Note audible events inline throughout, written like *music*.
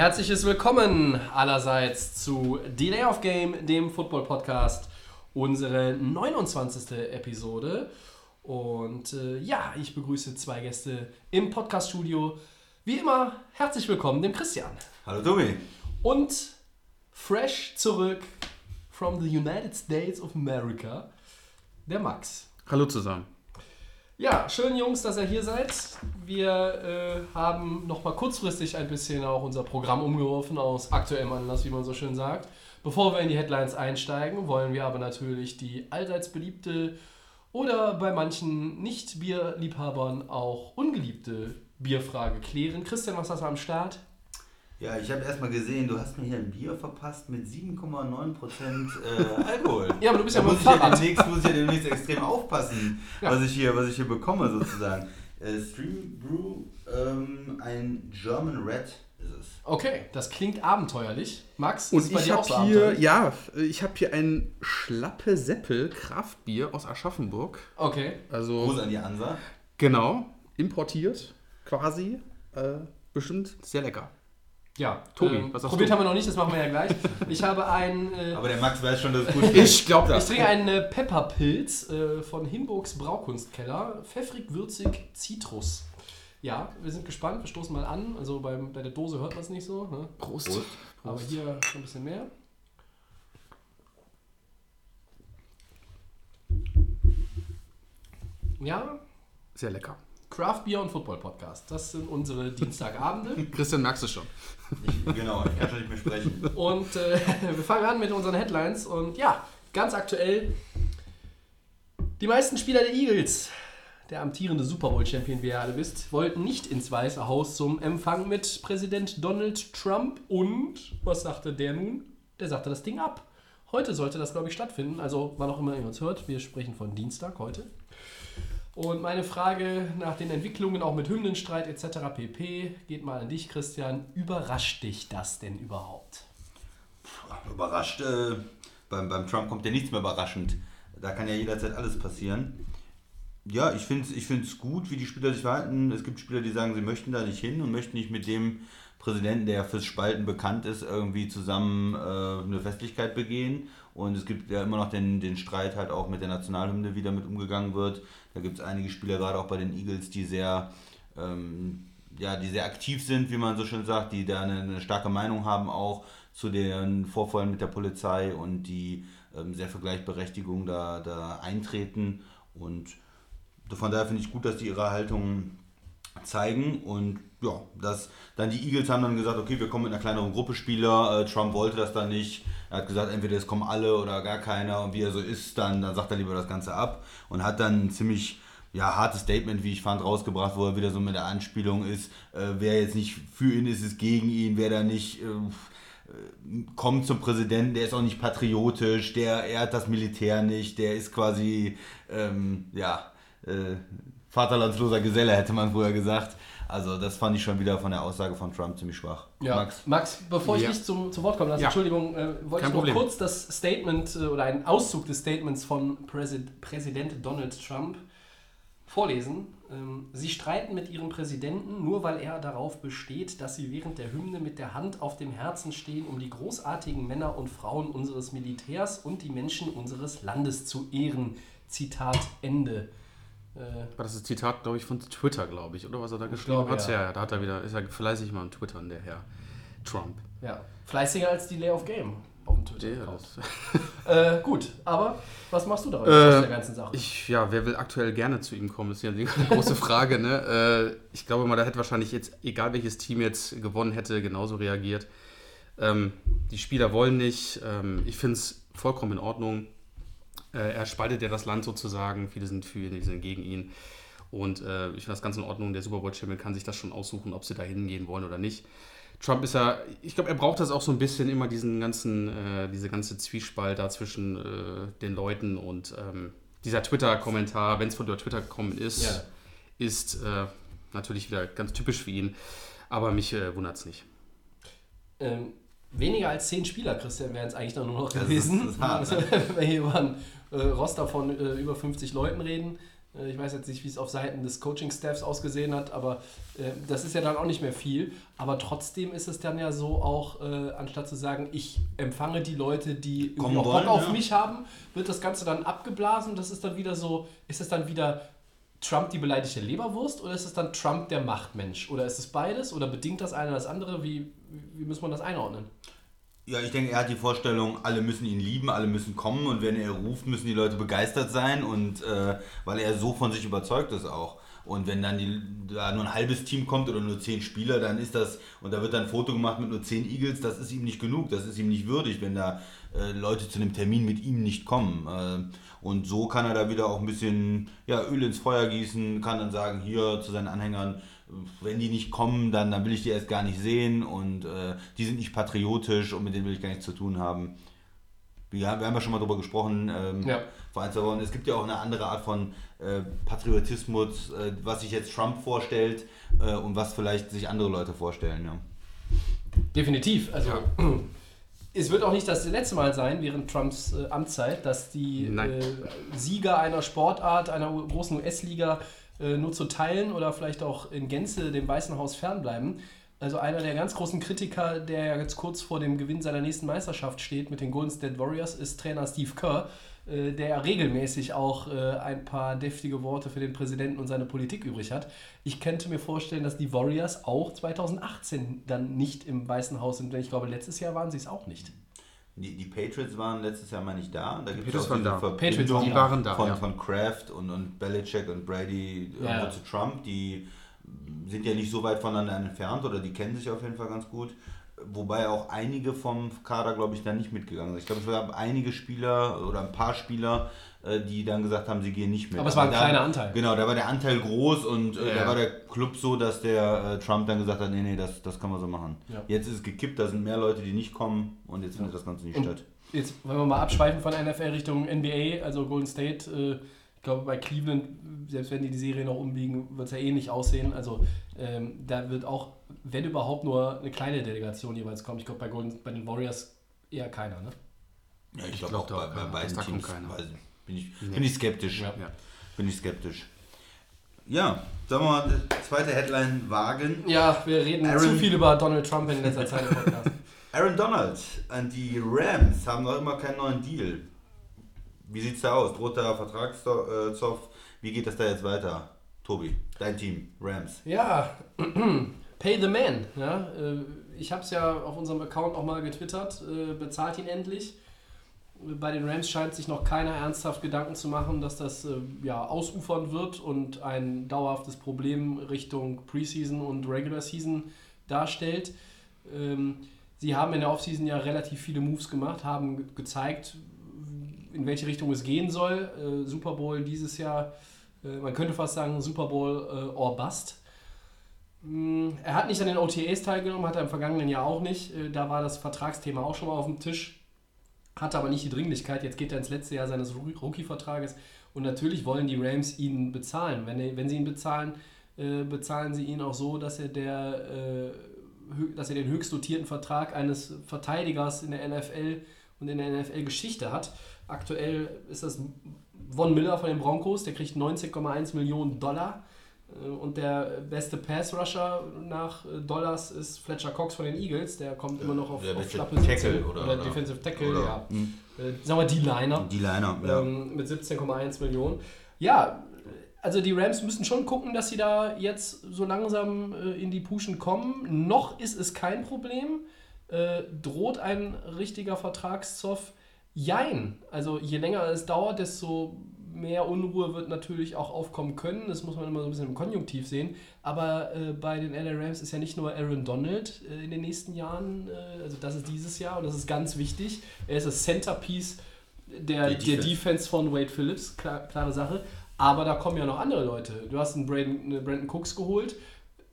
Herzliches Willkommen allerseits zu Delay of Game, dem Football Podcast, unsere 29. Episode. Und äh, ja, ich begrüße zwei Gäste im Podcaststudio. Wie immer, herzlich willkommen dem Christian. Hallo Tobi. Und fresh zurück from the United States of America, der Max. Hallo zusammen. Ja, schön Jungs, dass ihr hier seid. Wir äh, haben nochmal kurzfristig ein bisschen auch unser Programm umgeworfen aus aktuellem Anlass, wie man so schön sagt. Bevor wir in die Headlines einsteigen, wollen wir aber natürlich die allseits beliebte oder bei manchen Nicht-Bierliebhabern auch ungeliebte Bierfrage klären. Christian, was hast du am Start? Ja, ich habe erstmal gesehen, du hast mir hier ein Bier verpasst mit 7,9% äh, Alkohol. *laughs* Ja, aber du bist da ja mit muss ich ja demnächst, muss ich ja demnächst *laughs* extrem aufpassen, Ja. was, ich hier, was ich hier bekomme sozusagen. Äh, Stream Brew, ähm, ein German Red ist es. Okay, das klingt abenteuerlich. Max, Und ist bei ich dir auch habe so hier, ja, ich habe hier ein Schlappe Seppel Kraftbier aus Aschaffenburg. Okay. Also Gruß an die Ansa. genau, importiert quasi. Äh, bestimmt sehr lecker. Ja, Tobi, ähm, was probiert du? haben wir noch nicht, das machen wir ja gleich. Ich habe ein... Äh, Aber der Max weiß schon, dass es gut *laughs* ist. Ich glaube Ich das. trinke einen äh, Pepperpilz äh, von Hinburgs Braukunstkeller. Pfeffrig, würzig, Zitrus. Ja, wir sind gespannt. Wir stoßen mal an. Also beim, bei der Dose hört man es nicht so. Ne? Prost. Prost. Aber hier schon ein bisschen mehr. Ja, Sehr lecker. Craft Beer und Football Podcast. Das sind unsere Dienstagabende. *laughs* Christian, merkst du schon. Ich, genau, ich kann schon nicht mehr sprechen. Und äh, *laughs* wir fangen an mit unseren Headlines. Und ja, ganz aktuell. Die meisten Spieler der Eagles, der amtierende Super Bowl-Champion, wie ihr alle wisst, wollten nicht ins Weiße Haus zum Empfang mit Präsident Donald Trump. Und was sagte der nun? Der sagte das Ding ab. Heute sollte das, glaube ich, stattfinden. Also, wann auch immer ihr uns hört, wir sprechen von Dienstag heute. Und meine Frage nach den Entwicklungen, auch mit Hymnenstreit etc. pp, geht mal an dich, Christian. Überrascht dich das denn überhaupt? Überrascht. Äh, beim, beim Trump kommt ja nichts mehr überraschend. Da kann ja jederzeit alles passieren. Ja, ich finde es ich gut, wie die Spieler sich verhalten. Es gibt Spieler, die sagen, sie möchten da nicht hin und möchten nicht mit dem Präsidenten, der fürs Spalten bekannt ist, irgendwie zusammen äh, eine Festlichkeit begehen. Und es gibt ja immer noch den, den Streit halt auch mit der Nationalhymne, wie damit umgegangen wird. Da gibt es einige Spieler, gerade auch bei den Eagles, die sehr ähm, ja, die sehr aktiv sind, wie man so schön sagt, die da eine, eine starke Meinung haben auch zu den Vorfällen mit der Polizei und die ähm, sehr für Gleichberechtigung da, da eintreten. Und von daher finde ich gut, dass die ihre Haltung zeigen. Und ja, das, dann die Eagles haben dann gesagt, okay, wir kommen mit einer kleineren Gruppe Spieler, äh, Trump wollte das dann nicht, er hat gesagt, entweder es kommen alle oder gar keiner und wie er so ist, dann, dann sagt er lieber das Ganze ab und hat dann ein ziemlich ja, hartes Statement, wie ich fand, rausgebracht, wo er wieder so mit der Anspielung ist, äh, wer jetzt nicht für ihn ist, ist gegen ihn, wer da nicht äh, kommt zum Präsidenten, der ist auch nicht patriotisch, der ehrt das Militär nicht, der ist quasi, ähm, ja, äh, vaterlandsloser Geselle, hätte man früher gesagt. Also das fand ich schon wieder von der Aussage von Trump ziemlich schwach. Ja. Max? Max, bevor ich Ja. dich zum, zu Wort kommen lasse, Ja. Entschuldigung, äh, wollte Kein ich noch Problem. kurz das Statement äh, oder einen Auszug des Statements von Präsid Präsident Donald Trump vorlesen. Ähm, sie streiten mit ihrem Präsidenten, nur weil er darauf besteht, dass sie während der Hymne mit der Hand auf dem Herzen stehen, um die großartigen Männer und Frauen unseres Militärs und die Menschen unseres Landes zu ehren. Zitat Ende. Äh, War das ein Zitat, glaube ich, von Twitter, glaube ich, oder was er da geschrieben glaube, hat? ja. Ja. da hat er wieder, ist er fleißig mal am Twittern, der Herr Trump. ja, fleißiger als die Lay of Game auf dem Twitter. Äh, gut, aber was machst du daraus Äh, aus der ganzen Sache? Ich, ja, wer will aktuell gerne zu ihm kommen, ist ja die *laughs* große Frage. Ne? Äh, ich glaube mal, da hätte wahrscheinlich jetzt, egal welches Team jetzt gewonnen hätte, genauso reagiert. Ähm, die Spieler wollen nicht. Ähm, ich finde es vollkommen in Ordnung. Äh, er spaltet ja das Land sozusagen. Viele sind für ihn, die sind gegen ihn. Und äh, ich finde das ganz in Ordnung. Der Super Bowl Champion kann sich das schon aussuchen, ob sie da hingehen wollen oder nicht. Trump ist ja, ich glaube, er braucht das auch so ein bisschen immer diesen ganzen, äh, diese ganze Zwiespalt da zwischen äh, den Leuten und ähm, dieser Twitter-Kommentar, wenn es von Twitter gekommen ist, Ja. ist äh, natürlich wieder ganz typisch für ihn. Aber mich äh, wundert es nicht. Ähm, weniger als zehn Spieler, Christian, wären es eigentlich noch nur noch gewesen. ne? *laughs* Wenn wir hier über ein äh, Roster von äh, über 50 Leuten reden. Äh, ich weiß jetzt nicht, wie es auf Seiten des Coaching-Staffs ausgesehen hat, aber äh, das ist ja dann auch nicht mehr viel. Aber trotzdem ist es dann ja so auch, äh, anstatt zu sagen, ich empfange die Leute, die Kommen auch Bock auf ja. mich haben, wird das Ganze dann abgeblasen. Das ist dann wieder so, ist es dann wieder Trump die beleidigte Leberwurst oder ist es dann Trump der Machtmensch? Oder ist es beides oder bedingt das eine das andere? Wie, wie muss man das einordnen? Ja, ich denke, er hat die Vorstellung, alle müssen ihn lieben, alle müssen kommen und wenn er ruft, müssen die Leute begeistert sein und äh, weil er so von sich überzeugt ist auch. Und wenn dann die, da nur ein halbes Team kommt oder nur zehn Spieler, dann ist das, und da wird dann ein Foto gemacht mit nur zehn Eagles, das ist ihm nicht genug, das ist ihm nicht würdig, wenn da äh, Leute zu einem Termin mit ihm nicht kommen. Äh, und so kann er da wieder auch ein bisschen ja, Öl ins Feuer gießen, kann dann sagen, hier zu seinen Anhängern, wenn die nicht kommen, dann, dann will ich die erst gar nicht sehen und äh, die sind nicht patriotisch und mit denen will ich gar nichts zu tun haben. Wir, wir haben ja schon mal darüber gesprochen, ähm, Ja. vor ein, zwei Wochen. Es gibt ja auch eine andere Art von äh, Patriotismus, äh, was sich jetzt Trump vorstellt äh, und was vielleicht sich andere Leute vorstellen. Ja. Definitiv. Also *clears throat* es wird auch nicht das letzte Mal sein während Trumps äh, Amtszeit, dass die äh, Sieger einer Sportart, einer großen US-Liga äh, nur zu teilen oder vielleicht auch in Gänze dem Weißen Haus fernbleiben. Also einer der ganz großen Kritiker, der ja jetzt kurz vor dem Gewinn seiner nächsten Meisterschaft steht mit den Golden State Warriors, ist Trainer Steve Kerr, äh, der ja regelmäßig auch äh, ein paar deftige Worte für den Präsidenten und seine Politik übrig hat. Ich könnte mir vorstellen, dass die Warriors auch 2018 dann nicht im Weißen Haus sind, denn ich glaube, letztes Jahr waren sie es auch nicht. Die, die Patriots waren letztes Jahr mal nicht da. Da gibt Patriots auch waren diese da. Patriots Die waren da, von, ja. von Kraft und, und Belichick und Brady Ja. zu Trump. Die sind ja nicht so weit voneinander entfernt oder die kennen sich auf jeden Fall ganz gut. Wobei auch einige vom Kader, glaube ich, da nicht mitgegangen sind. Ich glaube, es gab einige Spieler oder ein paar Spieler, die dann gesagt haben, sie gehen nicht mit. Aber es war ein da, kleiner Anteil. Genau, da war der Anteil groß und äh, Ja. da war der Club so, dass der äh, Trump dann gesagt hat, nee, nee, das, das kann man so machen. Ja. Jetzt ist es gekippt, da sind mehr Leute, die nicht kommen und jetzt findet das Ganze nicht Und statt. Jetzt wollen wir mal abschweifen von NFL Richtung NBA, also Golden State. Äh, ich glaube, bei Cleveland, selbst wenn die die Serie noch umbiegen, wird es ja ähnlich aussehen. Also ähm, da wird auch, wenn überhaupt, nur eine kleine Delegation jeweils kommen. Ich glaube, bei, Golden- bei den Warriors eher keiner. Ne? Ja, ich, Ich glaube glaub auch bei, bei beiden Teams keiner. weiß ich, bin, ich, bin ich skeptisch. Ja. Ja. Bin ich skeptisch. Ja, sollen wir mal die zweite Headline wagen? Ja, wir reden Aaron- zu viel über Donald Trump in letzter Zeit im Podcast. *laughs* Aaron Donald und die Rams haben noch immer keinen neuen Deal. Wie sieht's da aus? Droht der Vertragszoff? Wie geht das da jetzt weiter? Tobi, dein Team, Rams. Ja, *clears throat* pay the man. Ja, äh, ich habe es ja auf unserem Account auch mal getwittert. Äh, bezahlt ihn endlich. Bei den Rams scheint sich noch keiner ernsthaft Gedanken zu machen, dass das äh, ja, ausufern wird und ein dauerhaftes Problem Richtung Preseason und Regular Season darstellt. Ähm, sie haben in der Offseason ja relativ viele Moves gemacht, haben ge- gezeigt, in welche Richtung es gehen soll. Äh, Super Bowl dieses Jahr, äh, man könnte fast sagen Super Bowl äh, or Bust. Mm, Er hat nicht an den OTAs teilgenommen, hat er im vergangenen Jahr auch nicht. Äh, Da war das Vertragsthema auch schon mal auf dem Tisch hatte aber nicht die Dringlichkeit. Jetzt geht er ins letzte Jahr seines Roo- Rookie-Vertrages und natürlich wollen die Rams ihn bezahlen. Wenn, wenn sie ihn bezahlen, äh, bezahlen sie ihn auch so, dass er, der, äh, dass er den höchst dotierten Vertrag eines Verteidigers in der NFL und in der NFL-Geschichte hat. Aktuell ist das Von Miller von den Broncos, der kriegt 19,1 Millionen Dollar. Äh, Und der beste Pass-Rusher nach äh, Dollars ist Fletcher Cox von den Eagles. Der kommt immer noch auf, der auf schlappe Tackle 17. oder- oder, oder- Defensive Tackle, oder- ja. Hm. Äh, sagen wir D-Liner Die Liner, ja. ähm, mit 17,1 Millionen. Ja, also die Rams müssen schon gucken, dass sie da jetzt so langsam äh, in die Puschen kommen. Noch ist es kein Problem. Äh, droht ein richtiger Vertragszoff? Jein. Also je länger es dauert, desto mehr Unruhe wird natürlich auch aufkommen können. Das muss man immer so ein bisschen im Konjunktiv sehen. Aber äh, bei den LA Rams ist ja nicht nur Aaron Donald äh, in den nächsten Jahren, äh, also das ist dieses Jahr und das ist ganz wichtig. Er ist das Centerpiece der, Der der, Defense. Defense. von Wade Phillips, klar, klare Sache. Aber da kommen ja noch andere Leute. Du hast einen Brandon, einen Brandon Cooks geholt.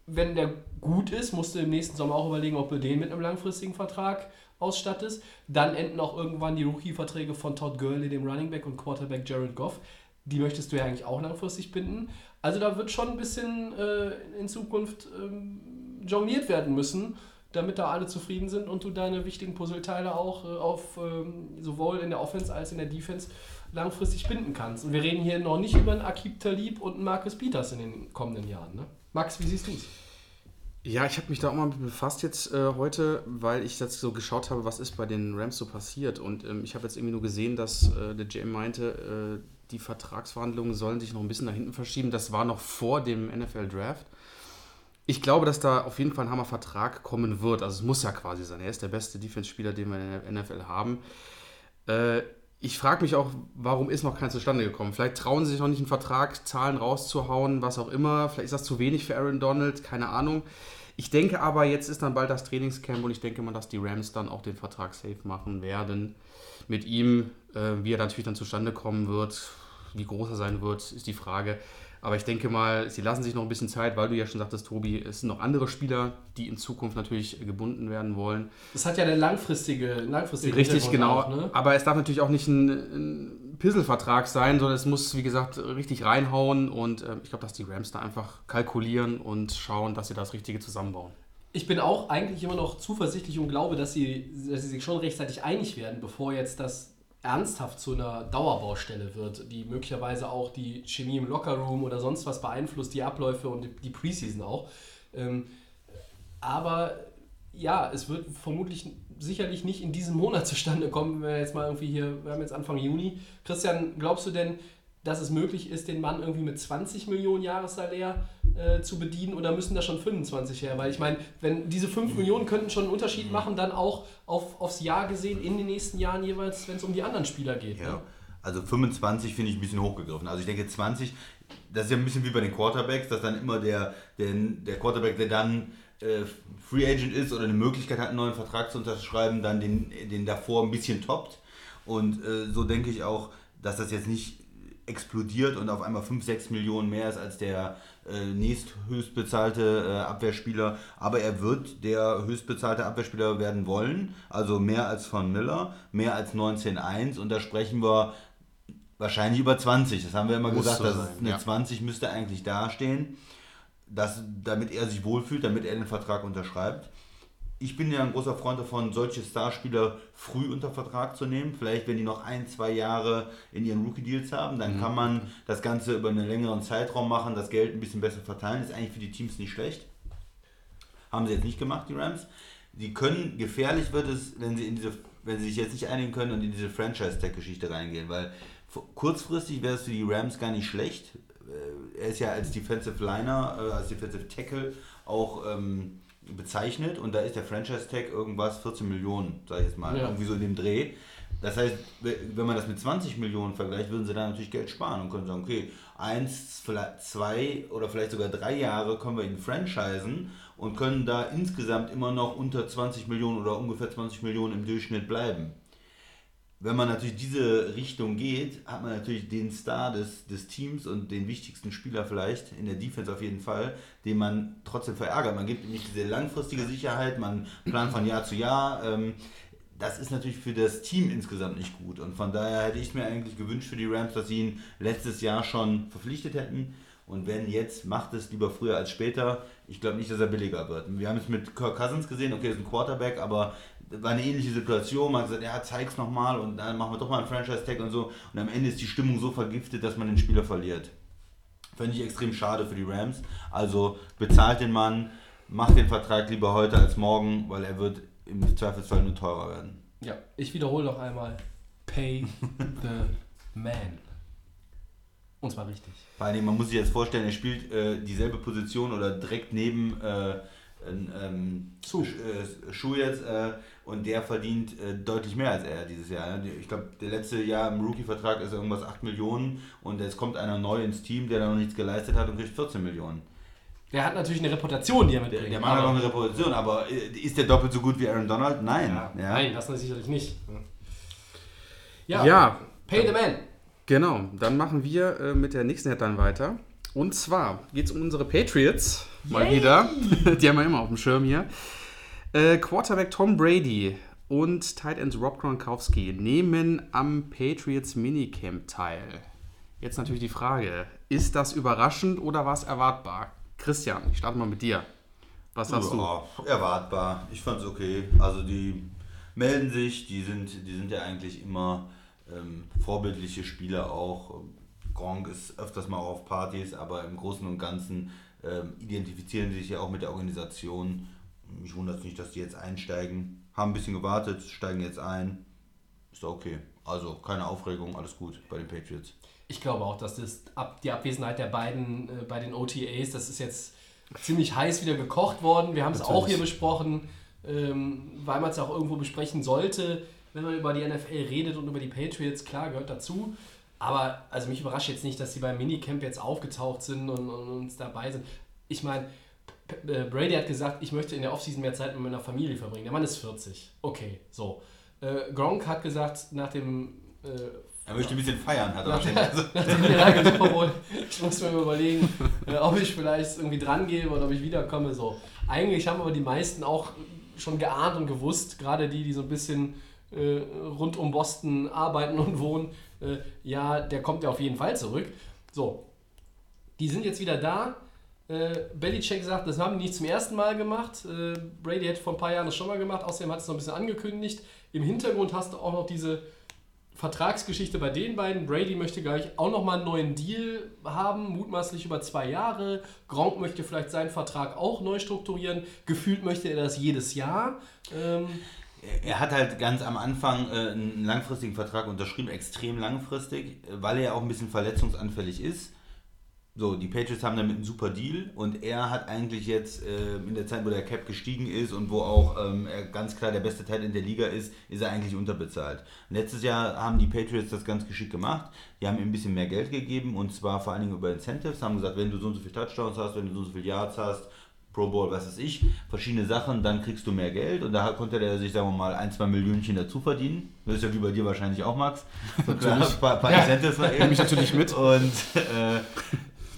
wenn der gut ist, musst du im nächsten Sommer auch überlegen, ob du den mit einem langfristigen Vertrag ausstattest. Dann enden auch irgendwann die Rookie-Verträge von Todd Gurley, dem Running Back und Quarterback Jared Goff. Die möchtest du ja eigentlich auch langfristig binden. Also da wird schon ein bisschen äh, in Zukunft ähm, jongliert werden müssen, damit da alle zufrieden sind und du deine wichtigen Puzzleteile auch äh, auf ähm, sowohl in der Offense als in der Defense langfristig binden kannst. Und wir reden hier noch nicht über einen Akib Talib und einen Marcus Peters in den kommenden Jahren. Ne? Max, wie siehst du es? Ja, ich habe mich da auch mal befasst jetzt äh, heute, weil ich jetzt so geschaut habe, was ist bei den Rams so passiert. Und ähm, ich habe jetzt irgendwie nur gesehen, dass äh, der GM meinte, äh, die Vertragsverhandlungen sollen sich noch ein bisschen nach hinten verschieben. Das war noch vor dem NFL-Draft. Ich glaube, dass da auf jeden Fall ein Hammer-Vertrag kommen wird. Also es muss ja quasi sein. Er ist der beste Defense-Spieler, den wir in der NFL haben. Äh, ich frage mich auch, warum ist noch kein zustande gekommen? Vielleicht trauen sie sich noch nicht einen Vertrag, Zahlen rauszuhauen, was auch immer. Vielleicht ist das zu wenig für Aaron Donald, keine Ahnung. Ich denke aber, jetzt ist dann bald das Trainingscamp und ich denke mal, dass die Rams dann auch den Vertrag safe machen werden. Mit ihm, äh, wie er natürlich dann zustande kommen wird, wie groß er sein wird, ist die Frage. Aber ich denke mal, sie lassen sich noch ein bisschen Zeit, weil du ja schon sagtest, Tobi, es sind noch andere Spieler, die in Zukunft natürlich gebunden werden wollen. Das hat ja eine langfristige, langfristige Richtig, genau. Auch, ne? Aber es darf natürlich auch nicht ein, ein Pisselvertrag sein, sondern es muss, wie gesagt, richtig reinhauen. Und äh, ich glaube, dass die Rams da einfach kalkulieren und schauen, dass sie das Richtige zusammenbauen. Ich bin auch eigentlich immer noch zuversichtlich und glaube, dass sie, dass sie sich schon rechtzeitig einig werden, bevor jetzt das ernsthaft zu einer Dauerbaustelle wird, die möglicherweise auch die Chemie im Lockerroom oder sonst was beeinflusst, die Abläufe und die Preseason auch. Ähm, aber ja, es wird vermutlich sicherlich nicht in diesem Monat *laughs* zustande kommen, wenn wir jetzt mal irgendwie hier, wir haben jetzt Anfang Juni. Christian, glaubst du denn, dass es möglich ist, den Mann irgendwie mit 20 Millionen Jahressalär äh, zu bedienen oder müssen da schon 25 her? Weil ich meine, wenn diese 5 Millionen könnten schon einen Unterschied machen, dann auch auf, aufs Jahr gesehen in den nächsten Jahren jeweils, wenn es um die anderen Spieler geht. Ja. Ne? Also 25 finde ich ein bisschen hochgegriffen. Also ich denke 20, das ist ja ein bisschen wie bei den Quarterbacks, dass dann immer der, der, der Quarterback, der dann äh, Free Agent ist oder eine Möglichkeit hat, einen neuen Vertrag zu unterschreiben, dann den, den davor ein bisschen toppt. Und äh, so denke ich auch, dass das jetzt nicht explodiert und auf einmal 5, 6 Millionen mehr ist als der äh, nächsthöchstbezahlte äh, Abwehrspieler. Aber er wird der höchstbezahlte Abwehrspieler werden wollen. Also mehr als von Miller, mehr als 19,1. Und da sprechen wir wahrscheinlich über 20. Das haben wir immer Muss gesagt, so dass sein, eine ja. 20 müsste eigentlich dastehen. Das, damit er sich wohlfühlt, damit er den Vertrag unterschreibt. Ich bin ja ein großer Freund davon, solche Starspieler früh unter Vertrag zu nehmen. Vielleicht, wenn die noch ein, zwei Jahre in ihren Rookie-Deals haben, dann kann man das Ganze über einen längeren Zeitraum machen, das Geld ein bisschen besser verteilen. Ist eigentlich für die Teams nicht schlecht. Haben sie jetzt nicht gemacht, die Rams. Die können, gefährlich wird es, wenn sie, in diese, wenn sie sich jetzt nicht einigen können und in diese Franchise-Tag-Geschichte reingehen, weil kurzfristig wäre es für die Rams gar nicht schlecht. Äh, Er ist ja als Defensive Liner, äh, als Defensive Tackle auch ähm, bezeichnet und da ist der Franchise-Tag irgendwas 14 Millionen, sag ich jetzt mal, Ja. irgendwie so in dem Dreh. Das heißt, we- wenn man das mit 20 Millionen vergleicht, würden sie da natürlich Geld sparen und können sagen, okay, eins, vielleicht zwei oder vielleicht sogar drei Jahre können wir ihn franchisen und können da insgesamt immer noch unter 20 Millionen oder ungefähr 20 Millionen im Durchschnitt bleiben. Wenn man natürlich diese Richtung geht, hat man natürlich den Star des, des Teams und den wichtigsten Spieler vielleicht, in der Defense auf jeden Fall, den man trotzdem verärgert. Man gibt ihm nicht diese langfristige Sicherheit, man plant von Jahr zu Jahr. Ähm, das ist natürlich für das Team insgesamt nicht gut. Und von daher hätte ich mir eigentlich gewünscht für die Rams, dass sie ihn letztes Jahr schon verpflichtet hätten. Und wenn jetzt, macht es lieber früher als später. Ich glaube nicht, dass er billiger wird. Wir haben es mit Kirk Cousins gesehen, okay, ist ein Quarterback, aber war eine ähnliche Situation. Man hat gesagt, ja, zeig's nochmal und dann machen wir doch mal einen Franchise-Tag und so. Und am Ende ist die Stimmung so vergiftet, dass man den Spieler verliert. Fände ich extrem schade für die Rams. Also bezahlt den Mann, macht den Vertrag lieber heute als morgen, weil er wird im Zweifelsfall nur teurer werden. Ja, ich wiederhole noch einmal. Pay *laughs* the man. Und zwar richtig. Vor allem, man muss sich jetzt vorstellen, er spielt äh, dieselbe Position oder direkt neben äh, ähm, Schuh. Sch- äh, Schuh jetzt äh, und der verdient äh, deutlich mehr als er dieses Jahr. ne? Ich glaube, der letzte Jahr im Rookie-Vertrag ist irgendwas 8 Millionen und jetzt kommt einer neu ins Team, der da noch nichts geleistet hat und kriegt 14 Millionen. Der hat natürlich eine Reputation, die er Der, mitbringt. der Mann hat auch aber- eine Reputation, aber äh, ist der doppelt so gut wie Aaron Donald? Nein. Ja, Ja. Nein, das sicherlich nicht. Ja, Ja, Pay the man. Genau, dann machen wir äh, mit der nächsten Headline weiter. Und zwar geht es um unsere Patriots. Mal wieder. *laughs* Die haben wir immer auf dem Schirm hier. Äh, Quarterback Tom Brady und Tight End Rob Gronkowski nehmen am Patriots Minicamp teil. Jetzt natürlich die Frage: Ist das überraschend oder war es erwartbar? Christian, ich starte mal mit dir. Was sagst du? Ja, erwartbar. Ich fand's okay. Also die melden sich, die sind, die sind ja eigentlich immer ähm, vorbildliche Spieler auch. Gronk ist öfters mal auf Partys, aber im Großen und Ganzen ähm, identifizieren sie sich ja auch mit der Organisation. Mich wundert es nicht, dass die jetzt einsteigen. Haben ein bisschen gewartet, steigen jetzt ein. Ist doch okay. Also keine Aufregung, alles gut bei den Patriots. Ich glaube auch, dass das ab, die Abwesenheit der beiden äh, bei den OTAs, das ist jetzt ziemlich heiß wieder gekocht worden. Wir haben es auch hier besprochen, ähm, weil man es auch irgendwo besprechen sollte, wenn man über die NFL redet und über die Patriots. Klar, gehört dazu. Aber also mich überrascht jetzt nicht, dass sie beim Minicamp jetzt aufgetaucht sind und, und uns dabei sind. Ich meine, äh, Brady hat gesagt, ich möchte in der Offseason mehr Zeit mit meiner Familie verbringen. Der Mann ist 40. Okay, so. Äh, Gronk hat gesagt, nach dem äh, Er möchte ein bisschen feiern, hat er nach wahrscheinlich der, nach im Super Bowl. Ich muss mir überlegen, äh, ob ich vielleicht irgendwie dran gehe oder ob ich wiederkomme. So. Eigentlich haben aber die meisten auch schon geahnt und gewusst, gerade die, die so ein bisschen äh, rund um Boston arbeiten und wohnen, äh, ja, der kommt ja auf jeden Fall zurück. So, die sind jetzt wieder da. Äh, Belichick sagt, das haben die nicht zum ersten Mal gemacht. Äh, Brady hätte vor ein paar Jahren das schon mal gemacht. Außerdem hat es noch ein bisschen angekündigt. Im Hintergrund hast du auch noch diese Vertragsgeschichte bei den beiden. Brady möchte gleich auch nochmal einen neuen Deal haben, mutmaßlich über zwei Jahre. Gronk möchte vielleicht seinen Vertrag auch neu strukturieren. Gefühlt möchte er das jedes Jahr. Ähm, Er hat halt ganz am Anfang äh, einen langfristigen Vertrag unterschrieben, extrem langfristig, weil er auch ein bisschen verletzungsanfällig ist. So, die Patriots haben damit einen super Deal und er hat eigentlich jetzt äh, in der Zeit, wo der Cap gestiegen ist und wo auch ähm, er ganz klar der beste Teil in der Liga ist, ist er eigentlich unterbezahlt. Letztes Jahr haben die Patriots das ganz geschickt gemacht. Die haben ihm ein bisschen mehr Geld gegeben und zwar vor allen Dingen über Incentives, haben gesagt, wenn du so und so viele Touchdowns hast, wenn du so und so viele Yards hast, Pro Bowl, was weiß ich, verschiedene Sachen, dann kriegst du mehr Geld und da konnte der sich, sagen wir mal, ein, zwei Millionchen dazu verdienen. Das ist ja wie bei dir wahrscheinlich auch, Max. *laughs* So klar, ein paar, paar Incentives mal eben. mich natürlich mit. Und äh,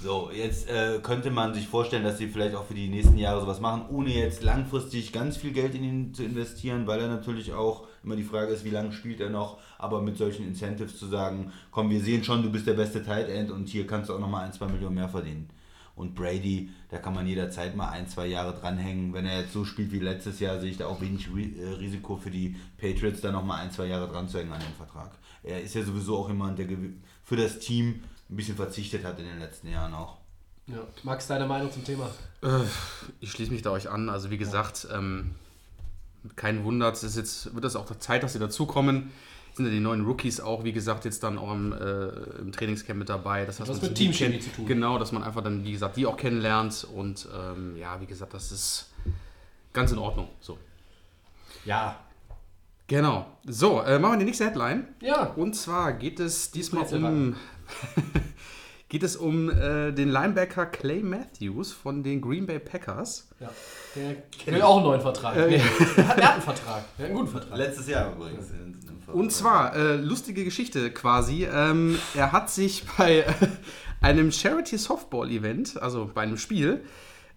so, jetzt äh, könnte man sich vorstellen, dass sie vielleicht auch für die nächsten Jahre sowas machen, ohne jetzt langfristig ganz viel Geld in ihn zu investieren, weil er natürlich auch immer die Frage ist, wie lange spielt er noch, aber mit solchen Incentives zu sagen, komm, wir sehen schon, du bist der beste Tight End und hier kannst du auch nochmal ein, zwei Millionen mehr verdienen. Und Brady, da kann man jederzeit mal ein, zwei Jahre dranhängen. Wenn er jetzt so spielt wie letztes Jahr, sehe ich da auch wenig äh, Risiko für die Patriots, da nochmal ein, zwei Jahre dran zu hängen an den Vertrag. Er ist ja sowieso auch jemand, der für das Team ein bisschen verzichtet hat in den letzten Jahren auch. ja. Max, deine Meinung zum Thema? Äh, Ich schließe mich da euch an. Also wie gesagt, ähm, kein Wunder, es ist jetzt, wird es auch Zeit, dass sie dazukommen. Sind ja die neuen Rookies auch, wie gesagt, jetzt dann auch im, äh, im Trainingscamp mit dabei. Das heißt, was mit Teamchemie kennt- zu tun. Genau, dass man einfach dann, wie gesagt, die auch kennenlernt. Und ähm, ja, wie gesagt, das ist ganz in Ordnung. So. Ja. Genau. So, äh, machen wir die nächste Headline. Ja. Und zwar geht es diesmal um, *laughs* geht es um äh, den Linebacker Clay Matthews von den Green Bay Packers. ja. Der will auch einen neuen Vertrag. Äh, nee, der *laughs* hat, hat einen Vertrag. Der hat einen guten Vertrag. Letztes Jahr übrigens. in- Und zwar, äh, lustige Geschichte quasi. Ähm, er hat sich bei äh, einem Charity Softball Event, also bei einem Spiel,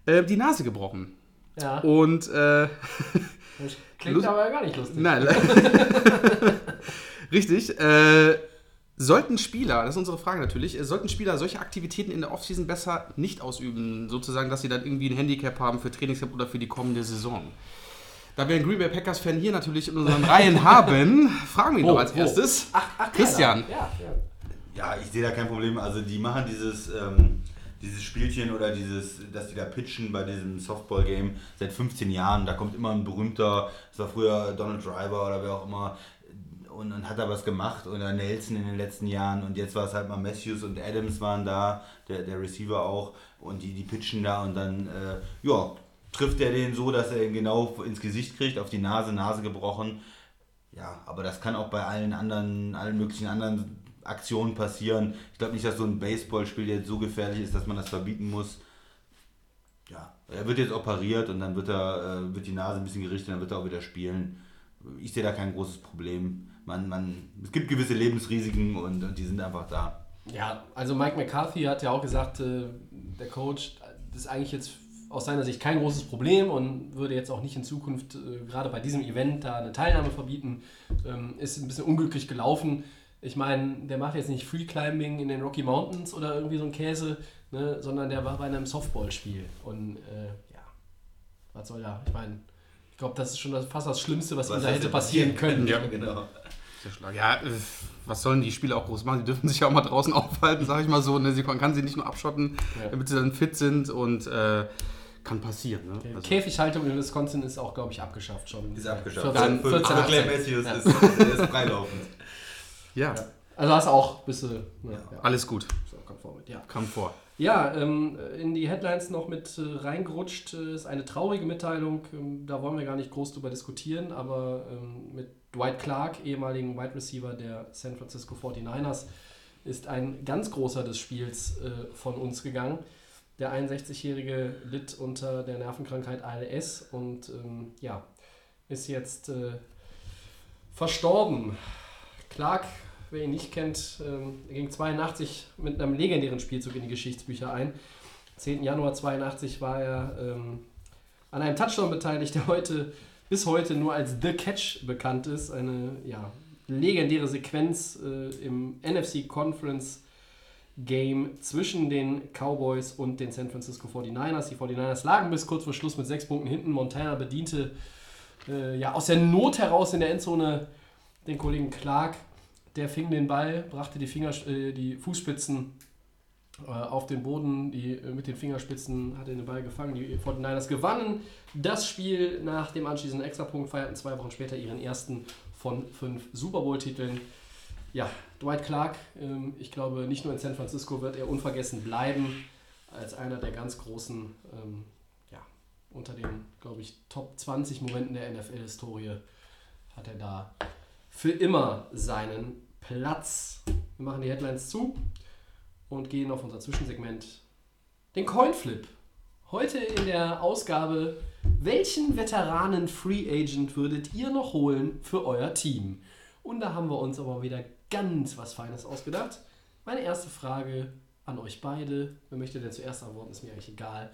äh, die Nase gebrochen. Ja. Und äh, klingt aber gar nicht lustig. Nein. *laughs* Richtig. Äh, sollten Spieler, das ist unsere Frage natürlich, äh, sollten Spieler solche Aktivitäten in der Offseason besser nicht ausüben, sozusagen, dass sie dann irgendwie ein Handicap haben für Trainingscamp oder für die kommende Saison? Da wir einen Green Bay Packers Fan hier natürlich in unseren Reihen haben, fragen wir ihn Wo? doch als Wo? erstes. Ach, ach, Christian. Ja, ja. Ja, ich sehe da kein Problem. Also die machen dieses, ähm, dieses Spielchen oder dieses, dass die da pitchen bei diesem Softball-Game seit 15 Jahren. Da kommt immer ein berühmter, das war früher Donald Driver oder wer auch immer, und dann hat er was gemacht oder Nelson in den letzten Jahren und jetzt war es halt mal Matthews und Adams waren da, der, der Receiver auch und die, die pitchen da und dann, äh, ja, trifft er den so, dass er ihn genau ins Gesicht kriegt, auf die Nase, Nase gebrochen. Ja, aber das kann auch bei allen anderen, allen möglichen anderen Aktionen passieren. Ich glaube nicht, dass so ein Baseballspiel jetzt so gefährlich ist, dass man das verbieten muss. Ja, er wird jetzt operiert und dann wird er, äh, wird die Nase ein bisschen gerichtet, dann wird er auch wieder spielen. Ich sehe da kein großes Problem. Man, man, es gibt gewisse Lebensrisiken und, und die sind einfach da. Ja, also Mike McCarthy hat ja auch gesagt, äh, der Coach, das ist eigentlich jetzt aus seiner Sicht kein großes Problem und würde jetzt auch nicht in Zukunft äh, gerade bei diesem Event da eine Teilnahme verbieten. Ähm, ist ein bisschen unglücklich gelaufen. Ich meine, der macht jetzt nicht Free Climbing in den Rocky Mountains oder irgendwie so ein Käse, ne, sondern der war bei einem Softballspiel. Und äh, ja, was soll da? Ich meine, ich glaube, das ist schon das, fast das Schlimmste, was, ihm da hätte passieren können. *laughs* Ja, genau. Ja, äh, was sollen die Spieler auch groß machen? Die dürfen sich ja auch mal draußen *laughs* aufhalten, sag ich mal so. Ne? Man kann sie nicht nur abschotten, Ja. damit sie dann fit sind und äh, kann passieren. Ne? Also, Käfighaltung in Wisconsin ist auch, glaube ich, abgeschafft schon. Ist abgeschafft. 14, Für- 14, für Clay 18. Matthews Ja. ist, ist, freilaufend. ja, Also hast du auch ein bisschen. Ne, ja. alles gut. So, konform mit, ja. Kam vor. Ja, ähm, in die Headlines noch mit äh, reingerutscht äh, ist eine traurige Mitteilung. Ähm, da wollen wir gar nicht groß drüber diskutieren, aber ähm, mit Dwight Clark, ehemaligen Wide Receiver der San Francisco 49ers, ist ein ganz großer des Spiels äh, von uns gegangen. Der 61-Jährige litt unter der Nervenkrankheit ALS und ähm, ja, ist jetzt äh, verstorben. Clark, wer ihn nicht kennt, ähm, ging 82 mit einem legendären Spielzug in die Geschichtsbücher ein. 10. Januar 82 war er ähm, an einem Touchdown beteiligt, der heute bis heute nur als The Catch bekannt ist. Eine ja, legendäre Sequenz äh, im NFC Conference Game zwischen den Cowboys und den San Francisco 49ers. Die 49ers lagen bis kurz vor Schluss mit sechs Punkten hinten. Montana bediente äh, ja, aus der Not heraus in der Endzone den Kollegen Clark. Der fing den Ball, brachte die, Finger, äh, die Fußspitzen äh, auf den Boden, die, äh, mit den Fingerspitzen hat er den Ball gefangen. Die 49ers gewannen das Spiel nach dem anschließenden Extrapunkt, feierten zwei Wochen später ihren ersten von fünf Super Bowl-Titeln. Ja, Dwight Clark, ähm, ich glaube, nicht nur in San Francisco wird er unvergessen bleiben, als einer der ganz großen, ähm, ja, unter den, glaube ich, Top 20 Momenten der NFL-Historie hat er da für immer seinen Platz. Wir machen die Headlines zu und gehen auf unser Zwischensegment, den Coinflip. Heute in der Ausgabe, welchen Veteranen Free Agent würdet ihr noch holen für euer Team? Und da haben wir uns aber wieder ganz was Feines ausgedacht. Meine erste Frage an euch beide. Wer möchte denn zuerst antworten, ist mir eigentlich egal.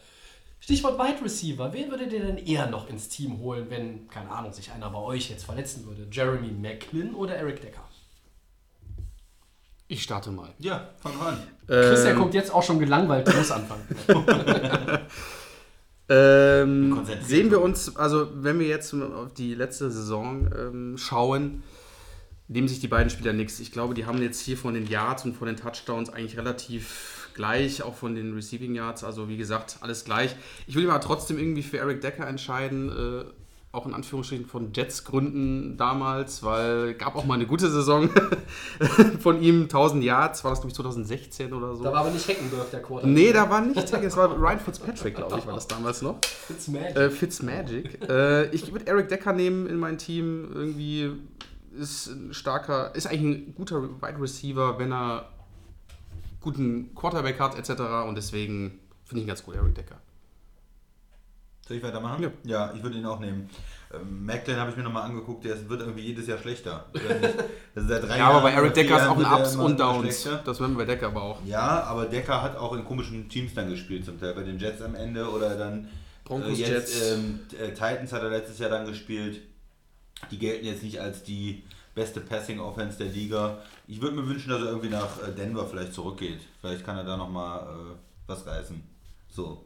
Stichwort Wide Receiver. Wen würdet ihr denn eher noch ins Team holen, wenn, keine Ahnung, sich einer bei euch jetzt verletzen würde? Jeremy Macklin oder Eric Decker? Ich starte mal. Ja, fang an. Christian Ähm, guckt jetzt auch schon gelangweilt, du musst anfangen. *laughs* Ähm, sehen wir uns, also wenn wir jetzt auf die letzte Saison ähm, schauen, nehmen sich die beiden Spieler nichts. Ich glaube, die haben jetzt hier von den Yards und von den Touchdowns eigentlich relativ gleich, auch von den Receiving Yards. Also wie gesagt, alles gleich. Ich will mich aber trotzdem irgendwie für Eric Decker entscheiden, äh, auch in Anführungsstrichen von Jets Gründen damals, weil gab auch mal eine gute Saison *laughs* von ihm, 1000 Yards, war das glaube ich 2016 oder so. Da war aber nicht Heckenberg der Quarterback. Nee, da war nicht, das war Ryan Fitzpatrick, glaube ich, war das damals noch. It's magic. Äh, Fitzmagic. äh, ich würde Eric Decker nehmen in mein Team. Irgendwie ist ein starker, ist eigentlich ein guter Wide Receiver, wenn er guten Quarterback hat, etc. Und deswegen finde ich ihn ganz gut, Eric Decker. Soll ich weitermachen? Ja. Ja, ich würde ihn auch nehmen. Ähm, Macklin habe ich mir nochmal angeguckt, der wird irgendwie jedes Jahr schlechter. *laughs* Das ist seit drei Ja, aber bei Jahren Eric Decker ist Jahren auch ein Ups und Downs. Das werden wir bei Decker aber auch. Ja, aber Decker hat auch in komischen Teams dann gespielt, zum Teil bei den Jets am Ende oder dann Broncos, äh, jetzt, Jets. Ähm, äh, Titans hat er letztes Jahr dann gespielt. Die gelten jetzt nicht als die beste Passing Offense der Liga. Ich würde mir wünschen, dass er irgendwie nach äh, Denver vielleicht zurückgeht. Vielleicht kann er da nochmal äh, was reißen. So.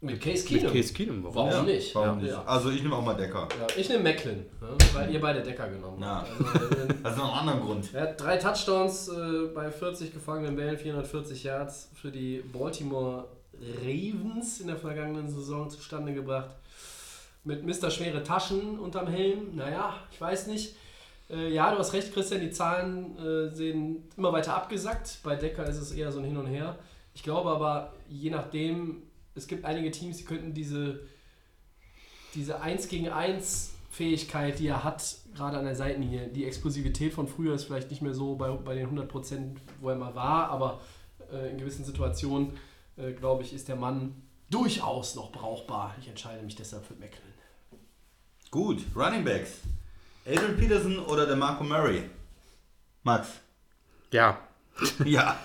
Mit Case Mit Keenum. Case Keenum, warum? Warum Ja, nicht? Warum Ja. nicht? Also ich nehme auch mal Decker. Ja, ich nehme Macklin, ne, weil ihr beide Decker genommen Ja. habt. Also, äh, *laughs* Das ist noch ein anderer Grund. er hat drei Touchdowns äh, bei 40 gefangenen Bällen, 440 Yards für die Baltimore Ravens in der vergangenen Saison zustande gebracht. Mit Mr. Schwere Taschen unterm Helm. Naja, ich weiß nicht. Äh, ja, du hast recht, Christian, die Zahlen äh, sehen immer weiter abgesackt. Bei Decker ist es eher so ein Hin und Her. Ich glaube aber, je nachdem, es gibt einige Teams, die könnten diese, diese 1 gegen 1 Fähigkeit, die er hat, gerade an der Seitenlinie, die Explosivität von früher ist vielleicht nicht mehr so bei, bei den 100%, wo er mal war, aber äh, in gewissen Situationen, äh, glaube ich, ist der Mann durchaus noch brauchbar. Ich entscheide mich deshalb für Macklin. Gut, Running Backs. Adrian Peterson oder der Marco Murray? Max. Ja, *laughs* Ja.